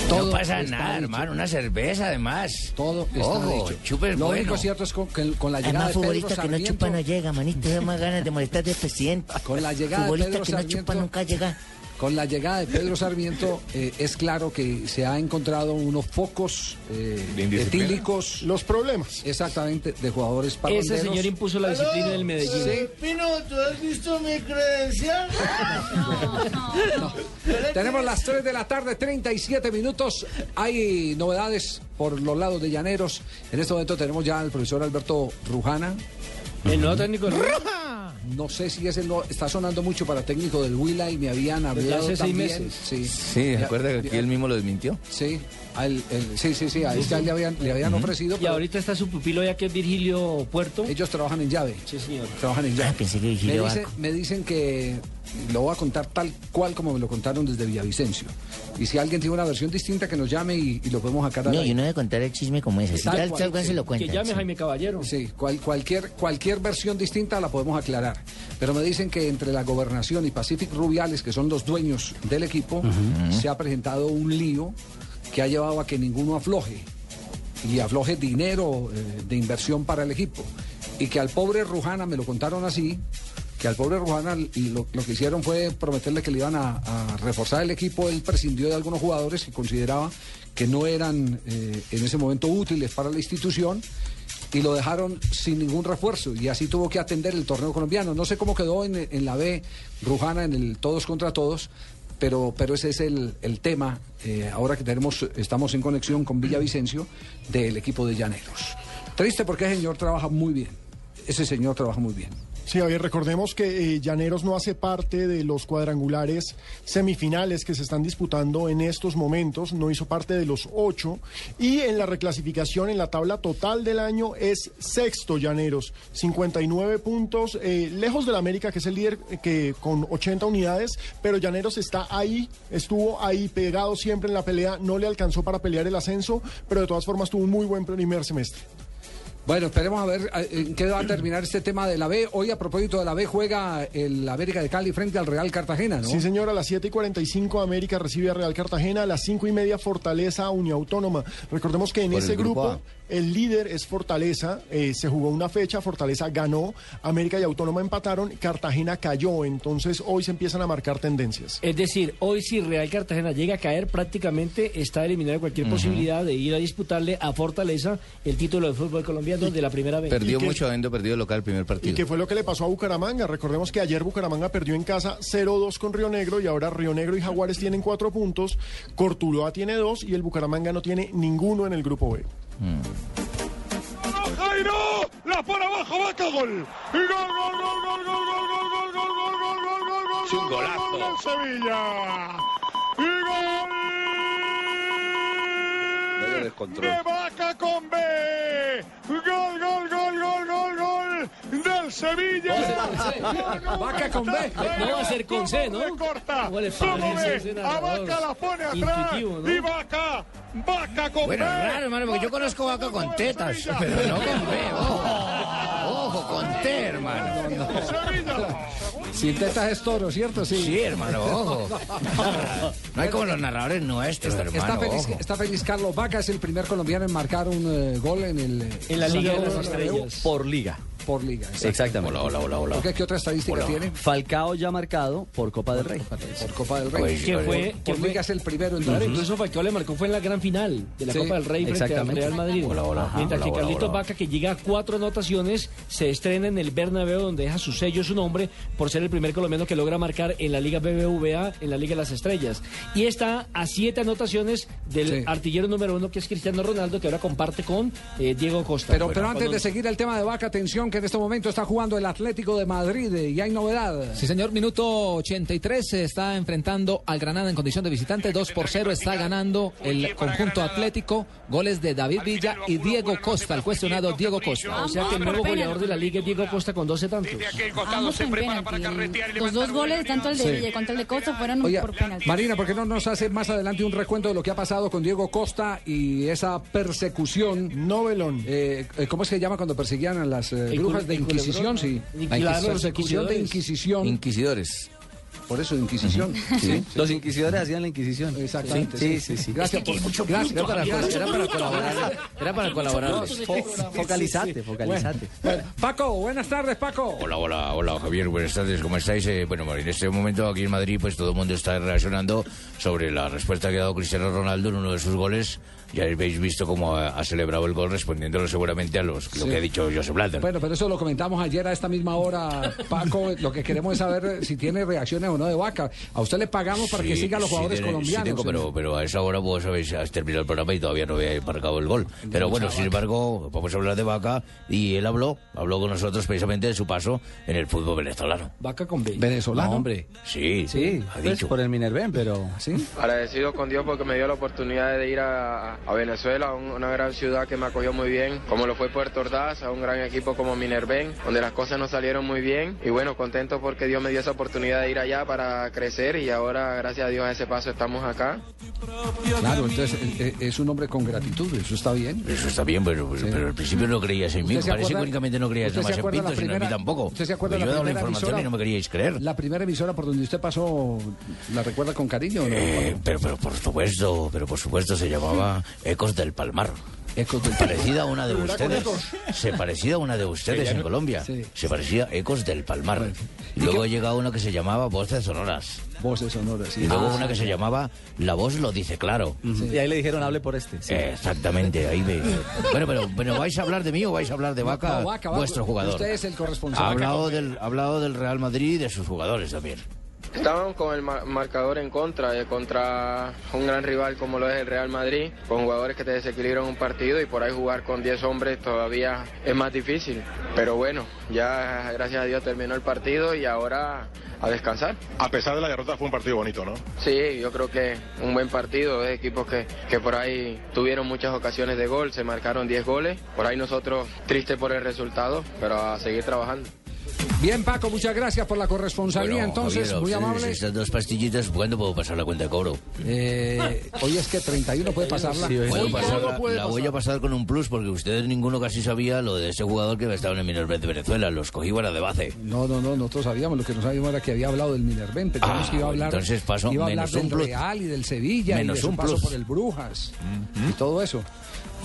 No pasa nada, dicho. hermano. Una cerveza, además. Todo está Ojo, dicho. Lo bueno. único cierto es con, que- con la llegada Además, de Pedro futbolista que no chupa no llega, manito. Da más ganas de molestar del presidente. Con la llegada de Futbolista Pedro que no Sarmiento- chupa nunca llega. Con la llegada de Pedro Sarmiento eh, es claro que se ha encontrado unos focos eh, etílicos. Los problemas. Exactamente, de jugadores parranderos. Ese señor impuso la disciplina del Medellín. Sí. Pino, ¿tú has visto mi credencial? [laughs] Tenemos las 3 de la tarde, 37 minutos. Hay novedades por los lados de Llaneros. En este momento tenemos ya al profesor Alberto Rujana. El nuevo técnico del No sé si ese no está sonando mucho para técnico del Huila y me habían Desde hablado hace seis también. meses. Sí, Sí, Ya- recuerda que aquí ya- él mismo lo desmintió. Sí, a sí, sí, sí, a este le habían, le habían ofrecido. Y pero ahorita está su pupilo ya que es Virgilio Puerto. Ellos trabajan en llave. Sí, señor. Trabajan en llave. Ah, pensé que me, dice- dicen que lo voy a contar tal cual como me lo contaron desde Villavicencio. Y si alguien tiene una versión distinta, que nos llame y, y lo podemos aclarar. No, ahí. yo no voy a contar el chisme como ese. Si Tal tal, cual, tal cual sí. se lo Que cuenta. llame sí. Jaime Caballero. Sí, cual- cualquier, cualquier versión distinta la podemos aclarar. Pero me dicen que entre la gobernación y Pacific Rubiales, que son los dueños del equipo, se ha presentado un lío que ha llevado a que ninguno afloje. Y afloje dinero eh, de inversión para el equipo. Y que al pobre Rujana, me lo contaron así, que al pobre Rujana lo, lo que hicieron fue prometerle que le iban a, reforzar el equipo. Él prescindió de algunos jugadores que consideraba que no eran eh, en ese momento útiles para la institución y lo dejaron sin ningún refuerzo y así tuvo que atender el torneo colombiano. No sé cómo quedó en, en la B Rujana en el todos contra todos, pero, pero ese es el, el tema, eh, ahora que tenemos, estamos en conexión con Villavicencio, del equipo de Llaneros. Triste porque ese señor trabaja muy bien, ese señor trabaja muy bien. Sí, Javier, recordemos que eh, Llaneros no hace parte de los cuadrangulares semifinales que se están disputando en estos momentos, no hizo parte de los ocho y en la reclasificación en la tabla total del año es sexto Llaneros, 59 puntos, eh, lejos del América que es el líder eh, que con 80 unidades, pero Llaneros está ahí, estuvo ahí pegado siempre en la pelea, no le alcanzó para pelear el ascenso, pero de todas formas tuvo un muy buen primer semestre. Bueno, esperemos a ver eh, en qué va a terminar este tema de la B. Hoy, a propósito de la B, juega el América de Cali frente al Real Cartagena, ¿no? Sí, señor, a las 7 y 45 América recibe a Real Cartagena, a las 5 y media Fortaleza Uniautónoma. Recordemos que en ese grupo. El líder es Fortaleza, eh, se jugó una fecha, Fortaleza ganó, América y Autónoma empataron, Cartagena cayó, entonces hoy se empiezan a marcar tendencias. Es decir, hoy si Real Cartagena llega a caer, prácticamente está eliminado de cualquier posibilidad de ir a disputarle a Fortaleza el título de fútbol colombiano de la primera vez. Perdió ¿Y mucho habiendo perdido local el primer ¿Y partido. qué fue lo que le pasó a Bucaramanga? Recordemos que ayer Bucaramanga perdió en casa 0-2 con Río Negro y ahora Río Negro y Jaguares tienen cuatro puntos, Cortuloa tiene dos y el Bucaramanga no tiene ninguno en el grupo B. Jairo, la por abajo, vaca, gol. Gol, gol, gol, gol, gol, gol, gol, gol, gol, gol, gol, gol, gol, gol, gol de vaca con B. Gol, gol, gol, gol, gol, gol del Sevilla. Vaca con B. No va a ser con C, ¿no? Corta. ¿Cómo le ¿Cómo parece ve? ese A vaca la pone atrás. Y vaca, vaca con Bueno, B. raro, hermano, porque yo conozco vaca con tetas, pero no con B, ojo. [laughs] Ojo, con T, hermano. Sin tetas es toro, ¿cierto? Sí. Sí, hermano, ojo. No hay como los narradores nuestros, Está, hermano. está feliz, ojo. está feliz Carlos Vaca, es el primer colombiano en marcar un eh, gol en el En la Liga de las. Estrellas. Por liga. Por liga. exacto. Exactamente. Hola, hola, hola, hola. ¿Por qué? ¿Qué otra estadística tiene? Falcao ya marcado por Copa del Rey. Por Copa del Rey. Que fue, Por fue liga es el primero en Claro, incluso Falcao le marcó fue en la gran final de la Sí, Copa del Rey frente al exactamente. Real Madrid. Hola, hola, Mientras hola, que Carlitos. Vaca, que llega a cuatro anotaciones, se estrena en el Bernabéu, donde deja su sello, su nombre, por ser el primer colombiano que logra marcar en la Liga BBVA, en la Liga de las Estrellas. Y está a siete anotaciones del Sí. artillero número uno, que es Cristiano Ronaldo, que ahora comparte con eh, Diego Costa. Pero, Bueno, pero antes cuando- de seguir el tema de Vaca, atención que en este momento está jugando el Atlético de Madrid eh, y hay novedad. Sí, señor, minuto 83 se está enfrentando al Granada en condición de visitante, 2 por 0 está ganando el conjunto atlético, goles de David Villa y Diego Costa, el cuestionado Diego Costa. O sea que el nuevo goleador de la Liga es Diego Costa con 12 tantos. Ambos en penalti. Los dos goles, tanto el de Sí. Villa cuanto el de Costa, fueron Oiga, por penalti. Marina, ¿por qué no nos hace más adelante un recuento de lo que ha pasado con Diego Costa y esa persecución? Novelón. Eh, eh, ¿Cómo es que se llama cuando perseguían a las eh, brujas de Inquisición? Sí. los persecución de inquisidores. Inquisición. Inquisidores. Por eso, Inquisición. Sí. Los inquisidores hacían la Inquisición. Exactamente. Sí, sí, sí. Gracias por gracias, Era para, gracias. era para colaborar. Era para colaborar. Fo- focalizate, focalizate. Bueno, Paco, buenas tardes, Paco. Hola, hola, hola Javier, buenas tardes, ¿cómo estáis? Eh, bueno, en este momento aquí en Madrid pues todo el mundo está reaccionando sobre la respuesta que ha dado Cristiano Ronaldo en uno de sus goles. Ya habéis visto cómo ha, ha celebrado el gol respondiéndolo seguramente a los, lo Sí. que ha dicho Joseph Blatter. Bueno, pero eso lo comentamos ayer a esta misma hora, Paco. [laughs] Lo que queremos es saber si tiene reacciones o no de vaca. A usted le pagamos para que Sí, siga a los sí jugadores sí colombianos. tengo, pero, pero a esa hora vos habéis has terminado el programa y todavía no había marcado el gol. Pero bueno, sin embargo, vamos a hablar de Vaca y él habló, habló con nosotros precisamente de su paso en el fútbol venezolano. Vaca con B. Venezolano. No, hombre. Sí, Sí, ha pues dicho. por el Minerven, pero... ¿Sí? Agradecido con Dios porque me dio la oportunidad de ir a, a Venezuela, un- una gran ciudad que me acogió muy bien, como lo fue Puerto Ordaz, a un gran equipo como Minerven, donde las cosas no salieron muy bien. Y bueno, contento porque Dios me dio esa oportunidad de ir allá para crecer y ahora, gracias a Dios, a ese paso estamos acá. Claro, entonces eh, eh, es un hombre con gratitud, eso está bien. Eso está bien, pero, pero- pero al principio no creías en mí. ¿Usted se Parece que acuerda- únicamente no creías nomás en Pinto, sino en mí tampoco. ¿Usted se acuerda Pues la yo he dado la información emisora? y no me queríais creer. La primera emisora por donde usted pasó, ¿la recuerda con cariño o no? Eh, pero, pero por supuesto, pero por supuesto se llamaba Ecos del Palmar. Ecos del Parecida a una de ustedes. Se parecía a una de ustedes en Colombia. Sí. Se parecía a Ecos del Palmar. Y luego llegaba una que se llamaba Voces Sonoras. Voces sonoras, sí. Y luego Ah. una que se llamaba La Voz lo dice claro. Y ahí le dijeron, hable por este. Sí. Exactamente, ahí ve. Bueno, pero, pero ¿vais a hablar de mí o vais a hablar de Vaca, No, Vaca, vuestro jugador? Usted es el corresponsal. Hablado del, ha hablado del Real Madrid y de sus jugadores también. Estaban con el ma- marcador en contra, eh, contra un gran rival como lo es el Real Madrid, con jugadores que te desequilibran un partido y por ahí jugar con 10 hombres todavía es más difícil. Pero bueno, ya gracias a Dios terminó el partido y ahora a descansar. A pesar de la derrota fue un partido bonito, ¿no? Sí, yo creo que un buen partido, de equipos que, que por ahí tuvieron muchas ocasiones de gol, se marcaron 10 goles, por ahí nosotros tristes por el resultado, pero a seguir trabajando. Bien, Paco, muchas gracias por la corresponsalía. Entonces, Javier, muy amable. Estas dos pastillitas, ¿cuándo puedo pasar la cuenta de cobro? Eh, hoy es que 31 puede pasarla. Puedo pasarla- la voy a pasar con un plus porque ustedes ninguno casi sabía lo de ese jugador que estaba en el Minervet de Venezuela. Los cogí fuera de base. No, no, no, nosotros sabíamos, lo que no sabíamos era que había hablado del Minerven, pensamos Ah, que iba a hablar, entonces pasó iba a hablar menos un del plus. Real y del Sevilla Menos y de su un paso plus. por el Brujas y todo eso.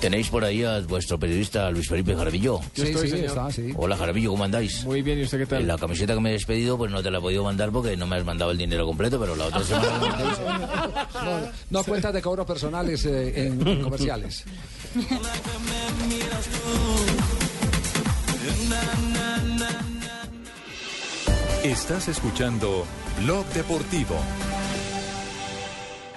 ¿Tenéis por ahí a vuestro periodista Luis Felipe Jaramillo? Sí, sí, está, sí. Hola Jaramillo, ¿cómo andáis? Muy bien, ¿y usted qué tal? La camiseta que me he despedido, pues no te la he podido mandar porque no me has mandado el dinero completo, pero la otra semana... [laughs] No, no cuentas de cobros personales eh, en [laughs] comerciales. Estás escuchando Blog Deportivo.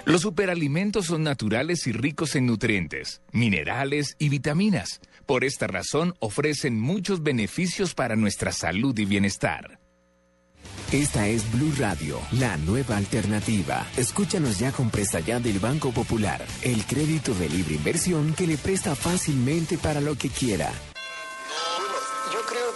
Los superalimentos son naturales y ricos en nutrientes, minerales y vitaminas. Por esta razón ofrecen muchos beneficios para nuestra salud y bienestar. Esta es Blue Radio, la nueva alternativa. Escúchanos ya con Presta del Banco Popular, el crédito de libre inversión que le presta fácilmente para lo que quiera.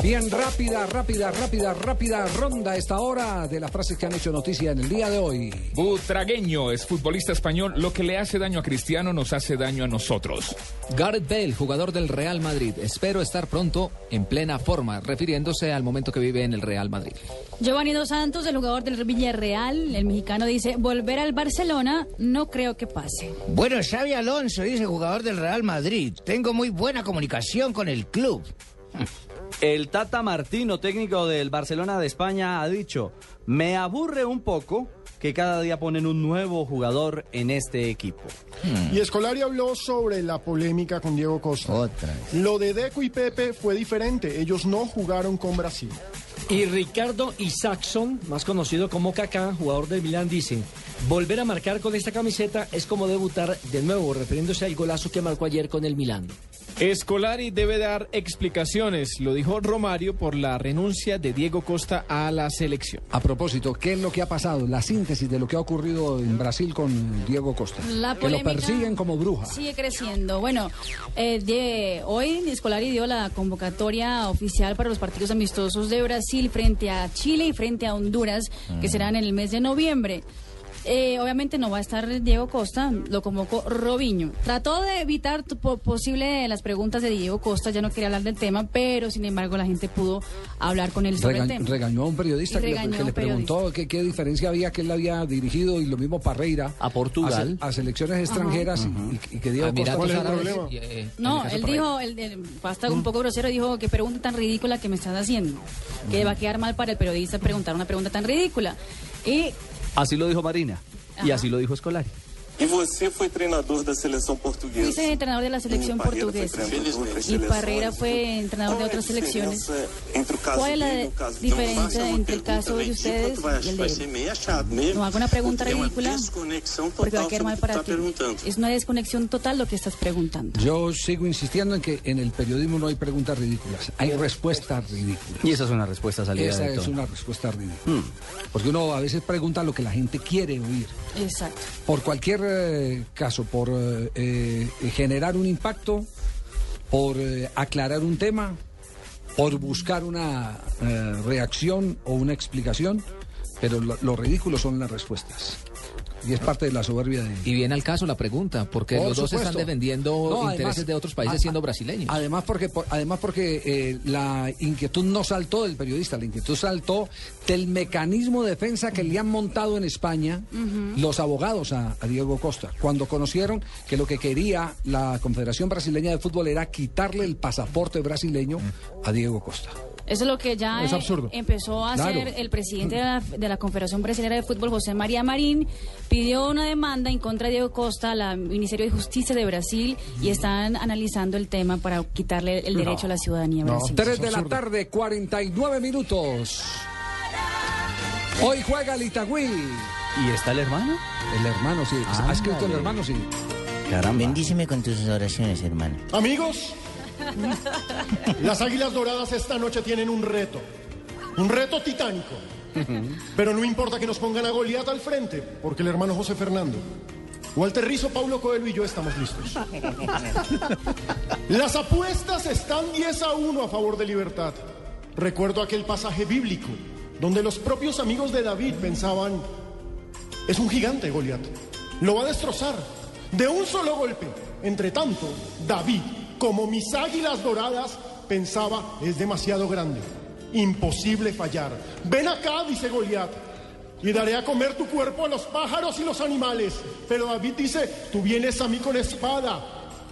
Bien, rápida, rápida, rápida, rápida ronda a esta hora de las frases que han hecho noticia en el día de hoy. Butragueño es futbolista español. Lo que le hace daño a Cristiano nos hace daño a nosotros. Gareth Bale, jugador del Real Madrid. Espero estar pronto en plena forma, refiriéndose al momento que vive en el Real Madrid. Giovanni Dos Santos, el jugador del Villarreal, el mexicano, dice, volver al Barcelona no creo que pase. Bueno, Xavi Alonso, dice jugador del Real Madrid. Tengo muy buena comunicación con el club. El Tata Martino, técnico del Barcelona de España, ha dicho, me aburre un poco que cada día ponen un nuevo jugador en este equipo. Y Escolari habló sobre la polémica con Diego Costa. Lo de Deco y Pepe fue diferente. Ellos no jugaron con Brasil. Y Ricardo Isaacson, más conocido como Kaká, jugador del Milán, dice, volver a marcar con esta camiseta es como debutar de nuevo, refiriéndose al golazo que marcó ayer con el Milán. Escolari debe dar explicaciones, lo dijo Romario por la renuncia de Diego Costa a la selección. A propósito, ¿qué es lo que ha pasado? La síntesis de lo que ha ocurrido en Brasil con Diego Costa. La que lo persiguen como bruja. Sigue creciendo. Bueno, eh, de- hoy Escolari dio la convocatoria oficial para los partidos amistosos de Brasil frente a Chile y frente a Honduras, que serán en el mes de noviembre. Eh, obviamente no va a estar Diego Costa, lo convocó Robinho. Trató de evitar posible las preguntas de Diego Costa, ya no quería hablar del tema, pero sin embargo la gente pudo hablar con él sobre el tema. regañó a un periodista que le, que preguntó qué, qué diferencia había que él había dirigido y lo mismo Parreira a Portugal. a, selecciones extranjeras y- y, que Diego Costa Emiratos ¿Cuál es el problema? y, eh, No, el caso él dijo, él, él- basta un poco grosero, dijo que pregunta tan ridícula que me estás haciendo. Que va a quedar mal para el periodista preguntar una pregunta tan ridícula. Y Así lo dijo Marina y así lo dijo Escolari. E você foi treinador da seleção portuguesa. fuiste entrenador de la selección Parreira foi portuguesa. treinador de outras Y seleções. Parreira fue entrenador de Qual é a otras selecciones. diferença entre o caso ¿Cuál es la e diferencia entre el pergunta caso de ridícula ustedes y el de ser él? meio achado mesmo. No haga una pregunta ridícula, desconexão Porque va a total quedar mal o que para ti. perguntando. Es una desconexión total lo que estás preguntando. Yo sigo insistiendo en que en el periodismo no hay preguntas ridículas, hay respuestas ridículas. Y esa es una respuesta salida Esa de es una respuesta ridícula. Porque uno a veces pregunta lo que la gente quiere oír. Exacto. Por cualquier eh, caso, por eh, eh, generar un impacto, por aclarar un tema, por buscar una reacción o una explicación, pero lo ridículo son las respuestas. Y es parte de la soberbia de... Y viene al caso la pregunta, porque Por los dos supuesto. están defendiendo No, intereses de otros países a- siendo brasileños. Además porque, por- además porque eh, la inquietud no saltó del periodista, la inquietud saltó del mecanismo de defensa que le han montado en España los abogados a, a Diego Costa, cuando conocieron que lo que quería la Confederación Brasileña de Fútbol era quitarle el pasaporte brasileño a Diego Costa. Eso es lo que ya Es eh, absurdo. empezó a hacer el presidente de la, de la Confederación Brasileña de Fútbol, José María Marín. Pidió una demanda en contra de Diego Costa al Ministerio de Justicia de Brasil y están analizando el tema para quitarle el derecho a la ciudadanía brasileña. 3 de la tarde, 49 minutos. Hoy juega el Itagüí. ¿Y está el hermano? El hermano, sí. ha escrito el hermano, sí. Caramba. Bendíceme con tus oraciones, hermano. Amigos, [laughs] las Águilas Doradas esta noche tienen un reto. Un reto titánico. Pero no importa que nos pongan a Goliat al frente, porque el hermano José Fernando, Walter Rizzo, Paulo Coelho y yo estamos listos. Las apuestas están 10 a 1 a favor de Libertad. Recuerdo aquel pasaje bíblico donde los propios amigos de David pensaban, es un gigante Goliat, lo va a destrozar de un solo golpe. Entre tanto, David, como mis águilas doradas, pensaba, es demasiado grande, imposible fallar. Ven acá, dice Goliat, y daré a comer tu cuerpo a los pájaros y los animales. Pero David dice, tú vienes a mí con espada,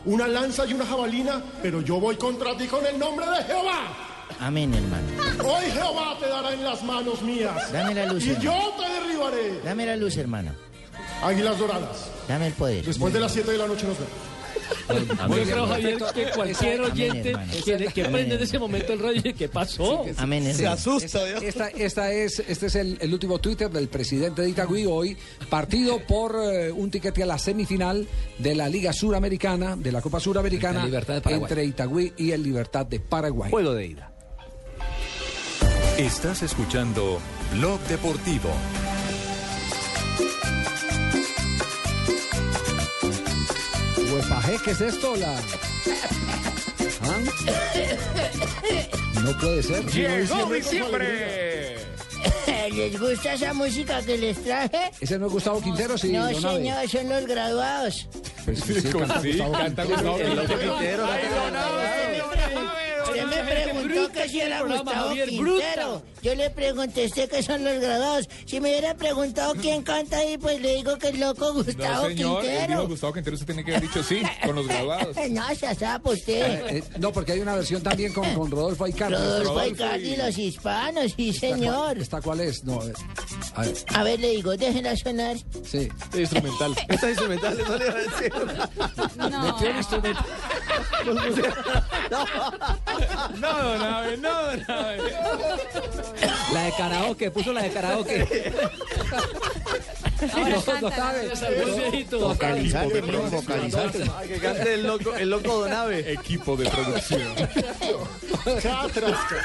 una lanza y una jabalina, pero yo voy contra ti con el nombre de Jehová. Amén, hermano. Hoy Jehová te dará en las manos mías. Dame la luz, Y hermano. yo te derribaré. Dame la luz, hermano. Águilas doradas. Dame el poder. Después de las 7 de la noche nos vemos. Yo creo, Javier, que cualquier oyente que, que prende en ese momento el radio y ¿qué pasó? Amén, Sí, hermano. esta, esta, esta es, este es el, el último Twitter del presidente de Itagüí hoy, partido por eh, un tiquete a la semifinal de la Liga Suramericana, de la Copa Suramericana, entre Itagüí y el Libertad de Paraguay. Juego de ida. Estás escuchando Blog Deportivo. Huepaje, ¿qué es esto? La... ¿Ah? No puede ser. Llegó diciembre. [laughs] ¿Les gusta esa música que les traje? ¿Ese no es Gustavo Quintero? Sí, no, don señor, son los graduados. Pues sí, sí, [laughs] canta Gustavo Quintero. Usted me preguntó que si era Gustavo Quintero. Yo le pregunté que son los graduados. Si me hubiera preguntado quién canta ahí, pues le digo que es loco Gustavo Quintero. Gustavo Quintero, usted tiene que haber dicho sí, con los graduados. [laughs] no, se asapa usted. Eh, no, porque hay una versión también con, con Rodolfo Aicardi. Rodolfo Aicardi y los hispanos, sí, señor. ¿Esta cuál es? No, eh, a ver, A ver, le digo, déjenla sonar. sí. Instrumental. [laughs] Esta es instrumental, eso le iba a decir. [laughs] No. Instrumento. No, don Abe, no, don Abe. La de karaoke, puso la de karaoke. Ahora No, no sabe. ¿no? Salvó el viejito. Vocalizante, primo, vocalizante. Ay, que cante el loco, el loco Donave. Equipo de producción. Catrasca.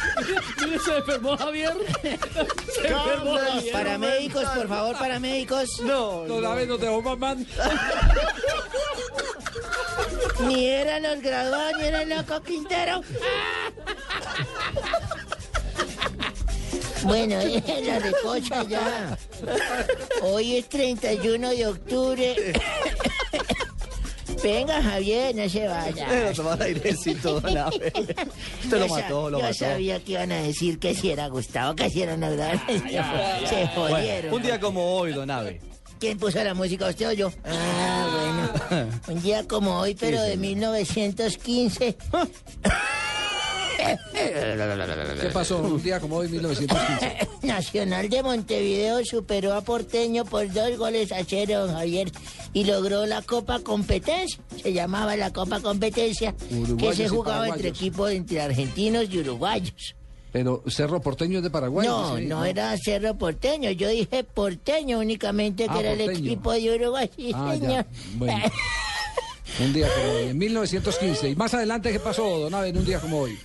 Mire, se enfermó Javier. Se enfermó Javier. Paramédicos, por favor, paramédicos. No, No, David, no te vamos man. Ni eran los graduados, ni era el loco Quintero. Bueno, [laughs] la recocha ya. Hoy es 31 de octubre. Venga, Javier, no se vaya. Pero tomar airecito, Donave. [laughs] Usted lo Yo mató, lo yo mató. sabía que iban a decir que si era Gustavo, que si era Navidad. [laughs] Se jodieron. Bueno, un día como hoy, Donave. ¿Quién puso la música, usted o yo? Ah, bueno. Un día como hoy, pero de 1915. ¿Qué pasó un día como hoy, 1915? [laughs] Nacional de Montevideo superó a Porteño por dos goles a cero, don Javier, y logró la Copa Competencia. Se llamaba la Copa Competencia, que Uruguayos se y jugaba entre equipos entre argentinos y uruguayos. Pero Cerro Porteño es de Paraguay. no, sí, no era Cerro Porteño, yo dije Porteño únicamente, que Ah, era el equipo de Uruguay, sí, Ah, ya. señor. Bueno. Un día como hoy, en 1915. Y más adelante, ¿qué pasó, Don Abe, en un día como hoy?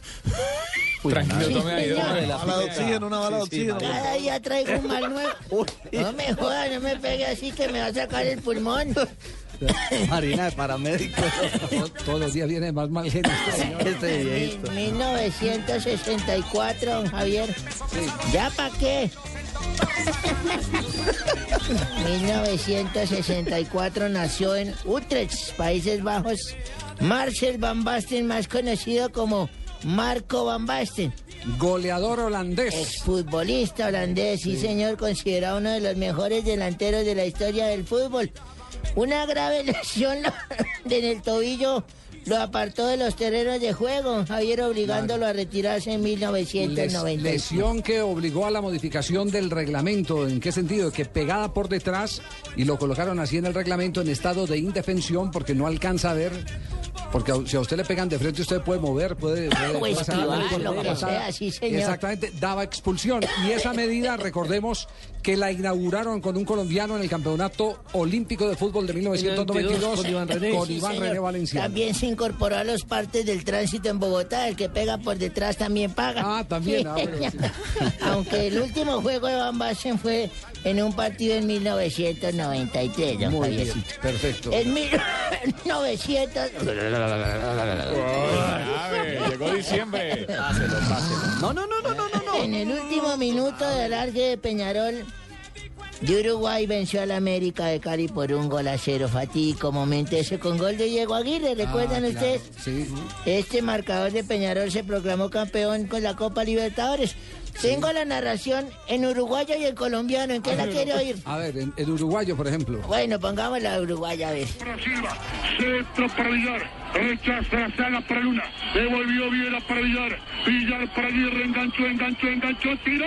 Tranquilo, tome ahí. Una bala de oxígeno, una bala de oxígeno. Cada día traigo un mal nuevo. No me jodas, no me pegue así que me va a sacar el pulmón. [laughs] Marina de paramédico. [laughs] Todos los días viene más mal gente. Este viejito. 1964, don Javier. ¿Ya para qué? [laughs] 1964 nació en Utrecht, Países Bajos, Marcel Van Basten, más conocido como Marco Van Basten. Goleador holandés. Exfutbolista holandés, sí señor, considerado uno de los mejores delanteros de la historia del fútbol. Una grave [laughs] lesión [laughs] en el tobillo lo apartó de los terrenos de juego, Javier obligándolo a retirarse en Les- 1990. lesión que obligó a la modificación del reglamento. ¿En qué sentido? Que pegada por detrás y lo colocaron así en el reglamento en estado de indefensión porque no alcanza a ver. Porque si a usted le pegan de frente, usted puede mover, puede. puede- hacer algo esquivar, lo la que sea, sí, señor. Exactamente, daba expulsión. Y esa medida, recordemos que la inauguraron con un colombiano en el Campeonato Olímpico de Fútbol de 1992 con Iván René. con Iván. René Valenciano. También se incorporó a los partes del tránsito en Bogotá. El que pega por detrás también paga. Ah, también, ah, bueno, sí. [laughs] Aunque el último juego de Van Basten fue en un partido en 1993, don Muy bien, perfecto. En 1900... [laughs] llegó diciembre. No, no, no, no, no, no, no. En el último minuto del arque de Peñarol, de Uruguay venció al América de Cali por un gol a cero. Fatídico momento ese con gol de Diego Aguirre, ¿recuerdan Ah, claro, ustedes? Sí. Este marcador de Peñarol se proclamó campeón con la Copa Libertadores. Tengo la narración en uruguayo y en colombiano. ¿En qué la quiere oír? A ver, en, en uruguayo, por ejemplo. Bueno, pongamos la uruguaya a ver. Silva, centro para Villar, rechaza la saga para Luna, devolvió Viera para Villar, Villar para Aguirre, enganchó, enganchó, enganchó, tiró.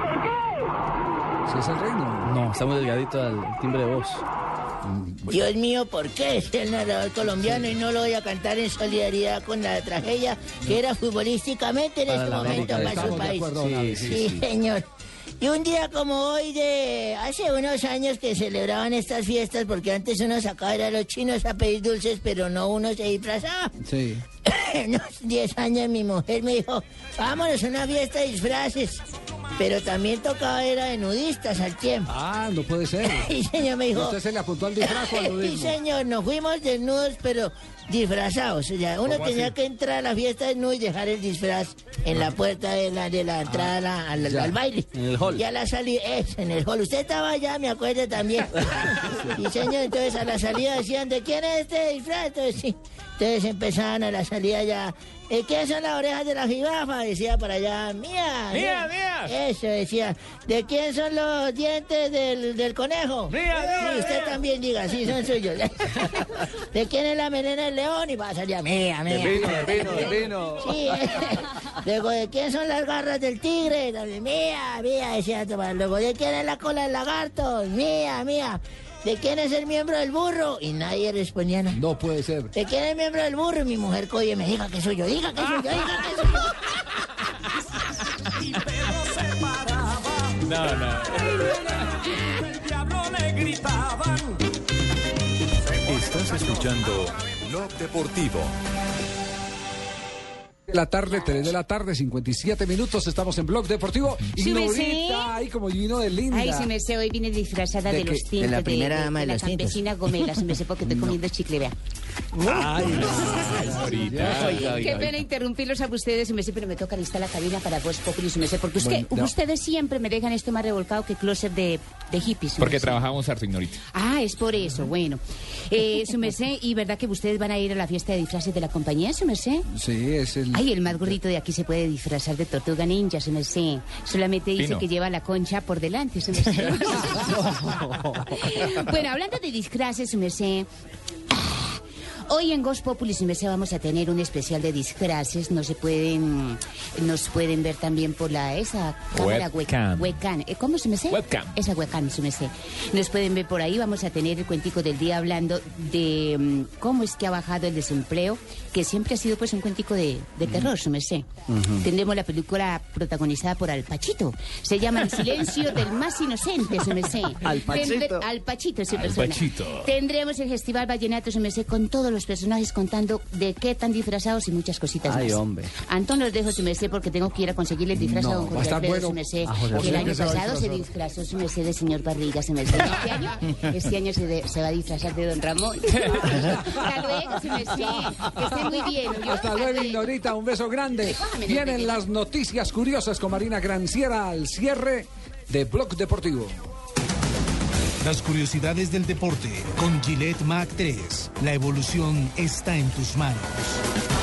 ¿Sí es el reino? No, está muy delgadito al timbre de voz. Dios mío, ¿por qué es el narrador colombiano y no lo voy a cantar en solidaridad con la tragedia que era futbolísticamente en Para este la momento América, para su país? acuerdo, sí, sí, sí. señor. Y un día como hoy de hace unos años que celebraban estas fiestas, porque antes uno sacaba a los chinos a pedir dulces, pero no uno se disfrazaba. Sí. [coughs] unos 10 años mi mujer me dijo, vámonos a una fiesta de disfraces. Pero también tocaba era de nudistas al tiempo. Ah, no puede ser. [laughs] Y señor me dijo... ¿Usted se le apuntó al disfraz al [laughs] Sí, nudismo? señor, nos fuimos desnudos, pero disfrazados. O sea, uno ¿Cómo tenía así? que entrar a la fiesta desnudo y dejar el disfraz en la puerta de la, de la entrada la- al, al baile. En el hall. Y a la salida, es, en el hall. Usted estaba allá, me acuerdo también. [laughs] y señor, entonces a la salida decían, ¿de quién es este disfraz? Entonces, sí. Entonces empezaban a la salida ya. ¿Eh, ¿Qué son las orejas de la jirafa? Decía para allá, mía. Mía, mía. Eso decía. ¿De quién son los dientes del, del conejo? Mía, mía, Sí, usted mía. también diga, sí, son suyos. [laughs] ¿De quién es la melena del león? Y va a salir mía, mía. Del vino, del vino, del vino. Sí, eh. luego de quién son las garras del tigre, mía, mía, decía. Luego de quién es la cola del lagarto, mía, mía. ¿De quién es el miembro del burro? Y nadie respondía nada. No puede ser. ¿De quién es el miembro del burro? Y mi mujer coye me diga que soy yo, diga que soy yo, diga que soy yo. No, no. Estás escuchando Blog Deportivo. De la tarde, 3 de la tarde, 57 minutos, estamos en Blog Deportivo. Y Sí, Norita, ahí como vino de linda. Ay, si me sé, hoy vine disfrazada ¿De de, los De tintos. la primera dama de la los tintos. campesina Gomela, si me sé porque estoy comiendo chicle, vea. Ay, Ahorita. Qué pena interrumpirlos a ustedes, si me sé, pero me toca listar la cabina para Voz Populi, si me sé, porque es Bueno, que no. ustedes siempre me dejan esto más revolcado que closet de, de hippies. Porque trabajamos harto, ignorita. Ah, es por eso, bueno. Eh, su merced, ¿y verdad que ustedes van a ir a la fiesta de disfraces de la compañía, su merced? Sí, es el. Ay, el más gordito de aquí se puede disfrazar de tortuga ninja, su merced. Solamente dice Pino. que lleva la concha por delante, merced. [laughs] [laughs] bueno, hablando de disfraces, merced. Hoy en Ghost Populi su merced, vamos a tener un especial de disfraces. No se pueden, nos pueden ver también por la esa cámara web- Webcam. webcam. Eh, ¿Cómo se me sé? Webcam. Esa webcam, su merced. Nos pueden ver por ahí. Vamos a tener el cuentico del día hablando de mm, cómo es que ha bajado el desempleo, que siempre ha sido pues un cuentico de, de terror, su merced. Tendremos la película protagonizada por Al Pachito. Se llama El silencio del más inocente, su merced. Al Pachito. Tendré- Al Pachito, su Al persona. Pachito. Tendremos el Festival Vallenato, su merced, con todos los personajes contando de qué están disfrazados y muchas cositas Ay, más. hombre. Antón, los dejo, su merced, porque tengo que ir a conseguirle el disfraz a No, don a Jorge estar Alfredo, bueno. su merced. A Jorge que el año se pasado se disfrazó su merced de señor Barriga, su merced. Este año, este año se, de- se va a disfrazar de don Ramón. [laughs] Hasta luego, su merced. Que esté muy bien. Hasta luego, Ignorita. Un beso grande. Vienen las noticias curiosas con Marina Granciera al cierre de Blog Deportivo. Las curiosidades del deporte con Gillette Mac 3. La evolución está en tus manos.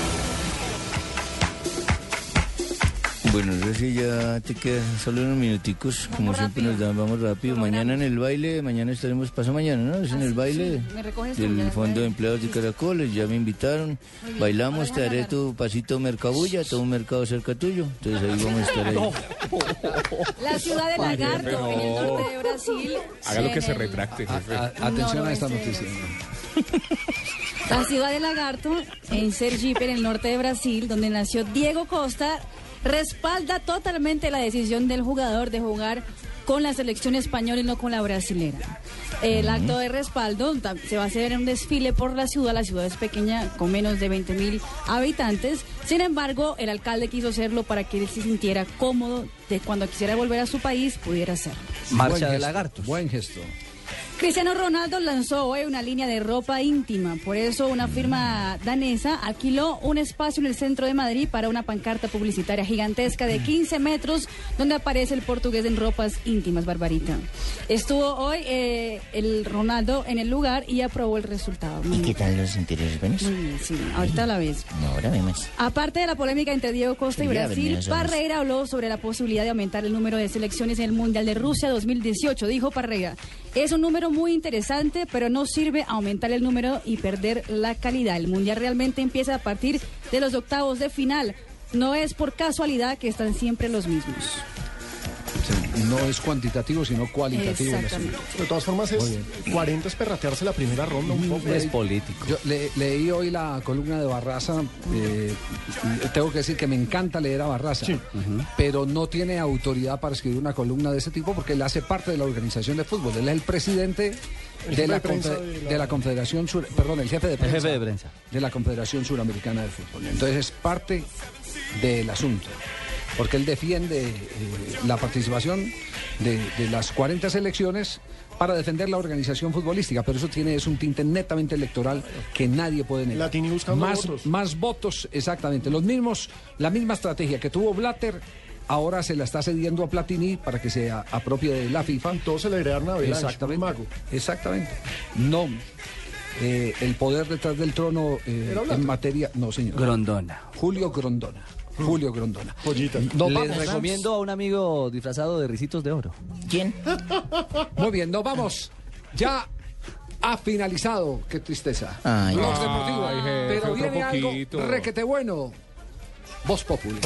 Bueno, sí ya te quedan solo unos minuticos, como siempre nos dan, vamos rápido. Mañana en el baile, mañana estaremos, pasa mañana, ¿no? Es en el baile Me del ya Fondo de. Empleados de Caracoles, ya me invitaron. Bailamos, te haré tu pasito mercabulla, todo un mercado cerca tuyo. Entonces ahí vamos a estar ahí. [laughs] La ciudad de Lagarto, en el norte de Brasil. Hágalo que en se retracte, jefe. A- atención a esta Noroeste. noticia. La ciudad de Lagarto, en Sergipe, en el norte de Brasil, donde nació Diego Costa, respalda totalmente la decisión del jugador de jugar con la selección española y no con la brasilera. El acto de respaldo se va a hacer en un desfile por la ciudad. La ciudad es pequeña, con menos de 20 mil habitantes. Sin embargo, el alcalde quiso hacerlo para que él se sintiera cómodo de cuando quisiera volver a su país, pudiera hacerlo. Marcha Buen de gesto, lagartos. Buen gesto. Cristiano Ronaldo lanzó hoy una línea de ropa íntima. Por eso una firma danesa alquiló un espacio en el centro de Madrid para una pancarta publicitaria gigantesca de 15 metros donde aparece el portugués en ropas íntimas, Barbarita. Estuvo hoy eh, el Ronaldo en el lugar y aprobó el resultado. ¿Y qué tal los interiores buenos? Muy bien, sí, ahorita la ves. No, ahora vemos. Aparte de la polémica entre Diego Costa y Brasil, Parreira habló sobre la posibilidad de aumentar el número de selecciones en el Mundial de Rusia 2018. Dijo Parreira, es un número muy interesante, pero no sirve aumentar el número y perder la calidad. El Mundial realmente empieza a partir de los octavos de final. No es por casualidad que están siempre los mismos. Sí, no es cuantitativo, sino cualitativo. el Exactamente. asunto. De todas formas, es bien. 40 es perratearse la primera ronda un poco. Es ahí. político. Yo le- leí hoy la columna de Barraza. eh, tengo que decir que me encanta leer a Barraza, pero no tiene autoridad para escribir una columna de ese tipo porque él hace parte de la organización de fútbol. Él es el presidente El de la, de la- de la Confederación Sur, perdón, el jefe de El jefe de prensa. de la Confederación Suramericana de Fútbol. Entonces es parte del asunto, porque él defiende eh, la participación de, de las 40 selecciones para defender la organización futbolística, pero eso tiene es un tinte netamente electoral que nadie puede negar. Más votos. más votos, exactamente, los mismos, la misma estrategia que tuvo Blatter. Ahora se la está cediendo a Platini para que se apropie de la FIFA. Todo se le irá a Exactamente. mago. Exactamente. No. eh, el poder detrás del trono eh, en materia. No, señor. Grondona. Julio Grondona. Julio Grondona. Pollita. Les vamos. recomiendo a un amigo disfrazado de risitos de oro. ¿Quién? Muy bien, nos vamos. Ya ha finalizado. Qué tristeza. Ay, Blog no. Deportivo. Ay, jefe, Pero viene poquito. algo requete bueno. Voz Populi.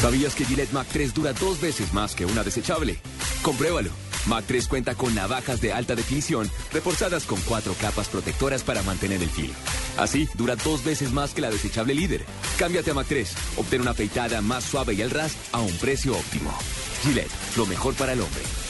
¿Sabías que Gillette Mac 3 dura dos veces más que una desechable? Compruébalo. Mac 3 cuenta con navajas de alta definición reforzadas con cuatro capas protectoras para mantener el filo. Así, dura dos veces más que la desechable líder. Cámbiate a Mac 3. Obtén una afeitada más suave y al ras a un precio óptimo. Gillette, lo mejor para el hombre.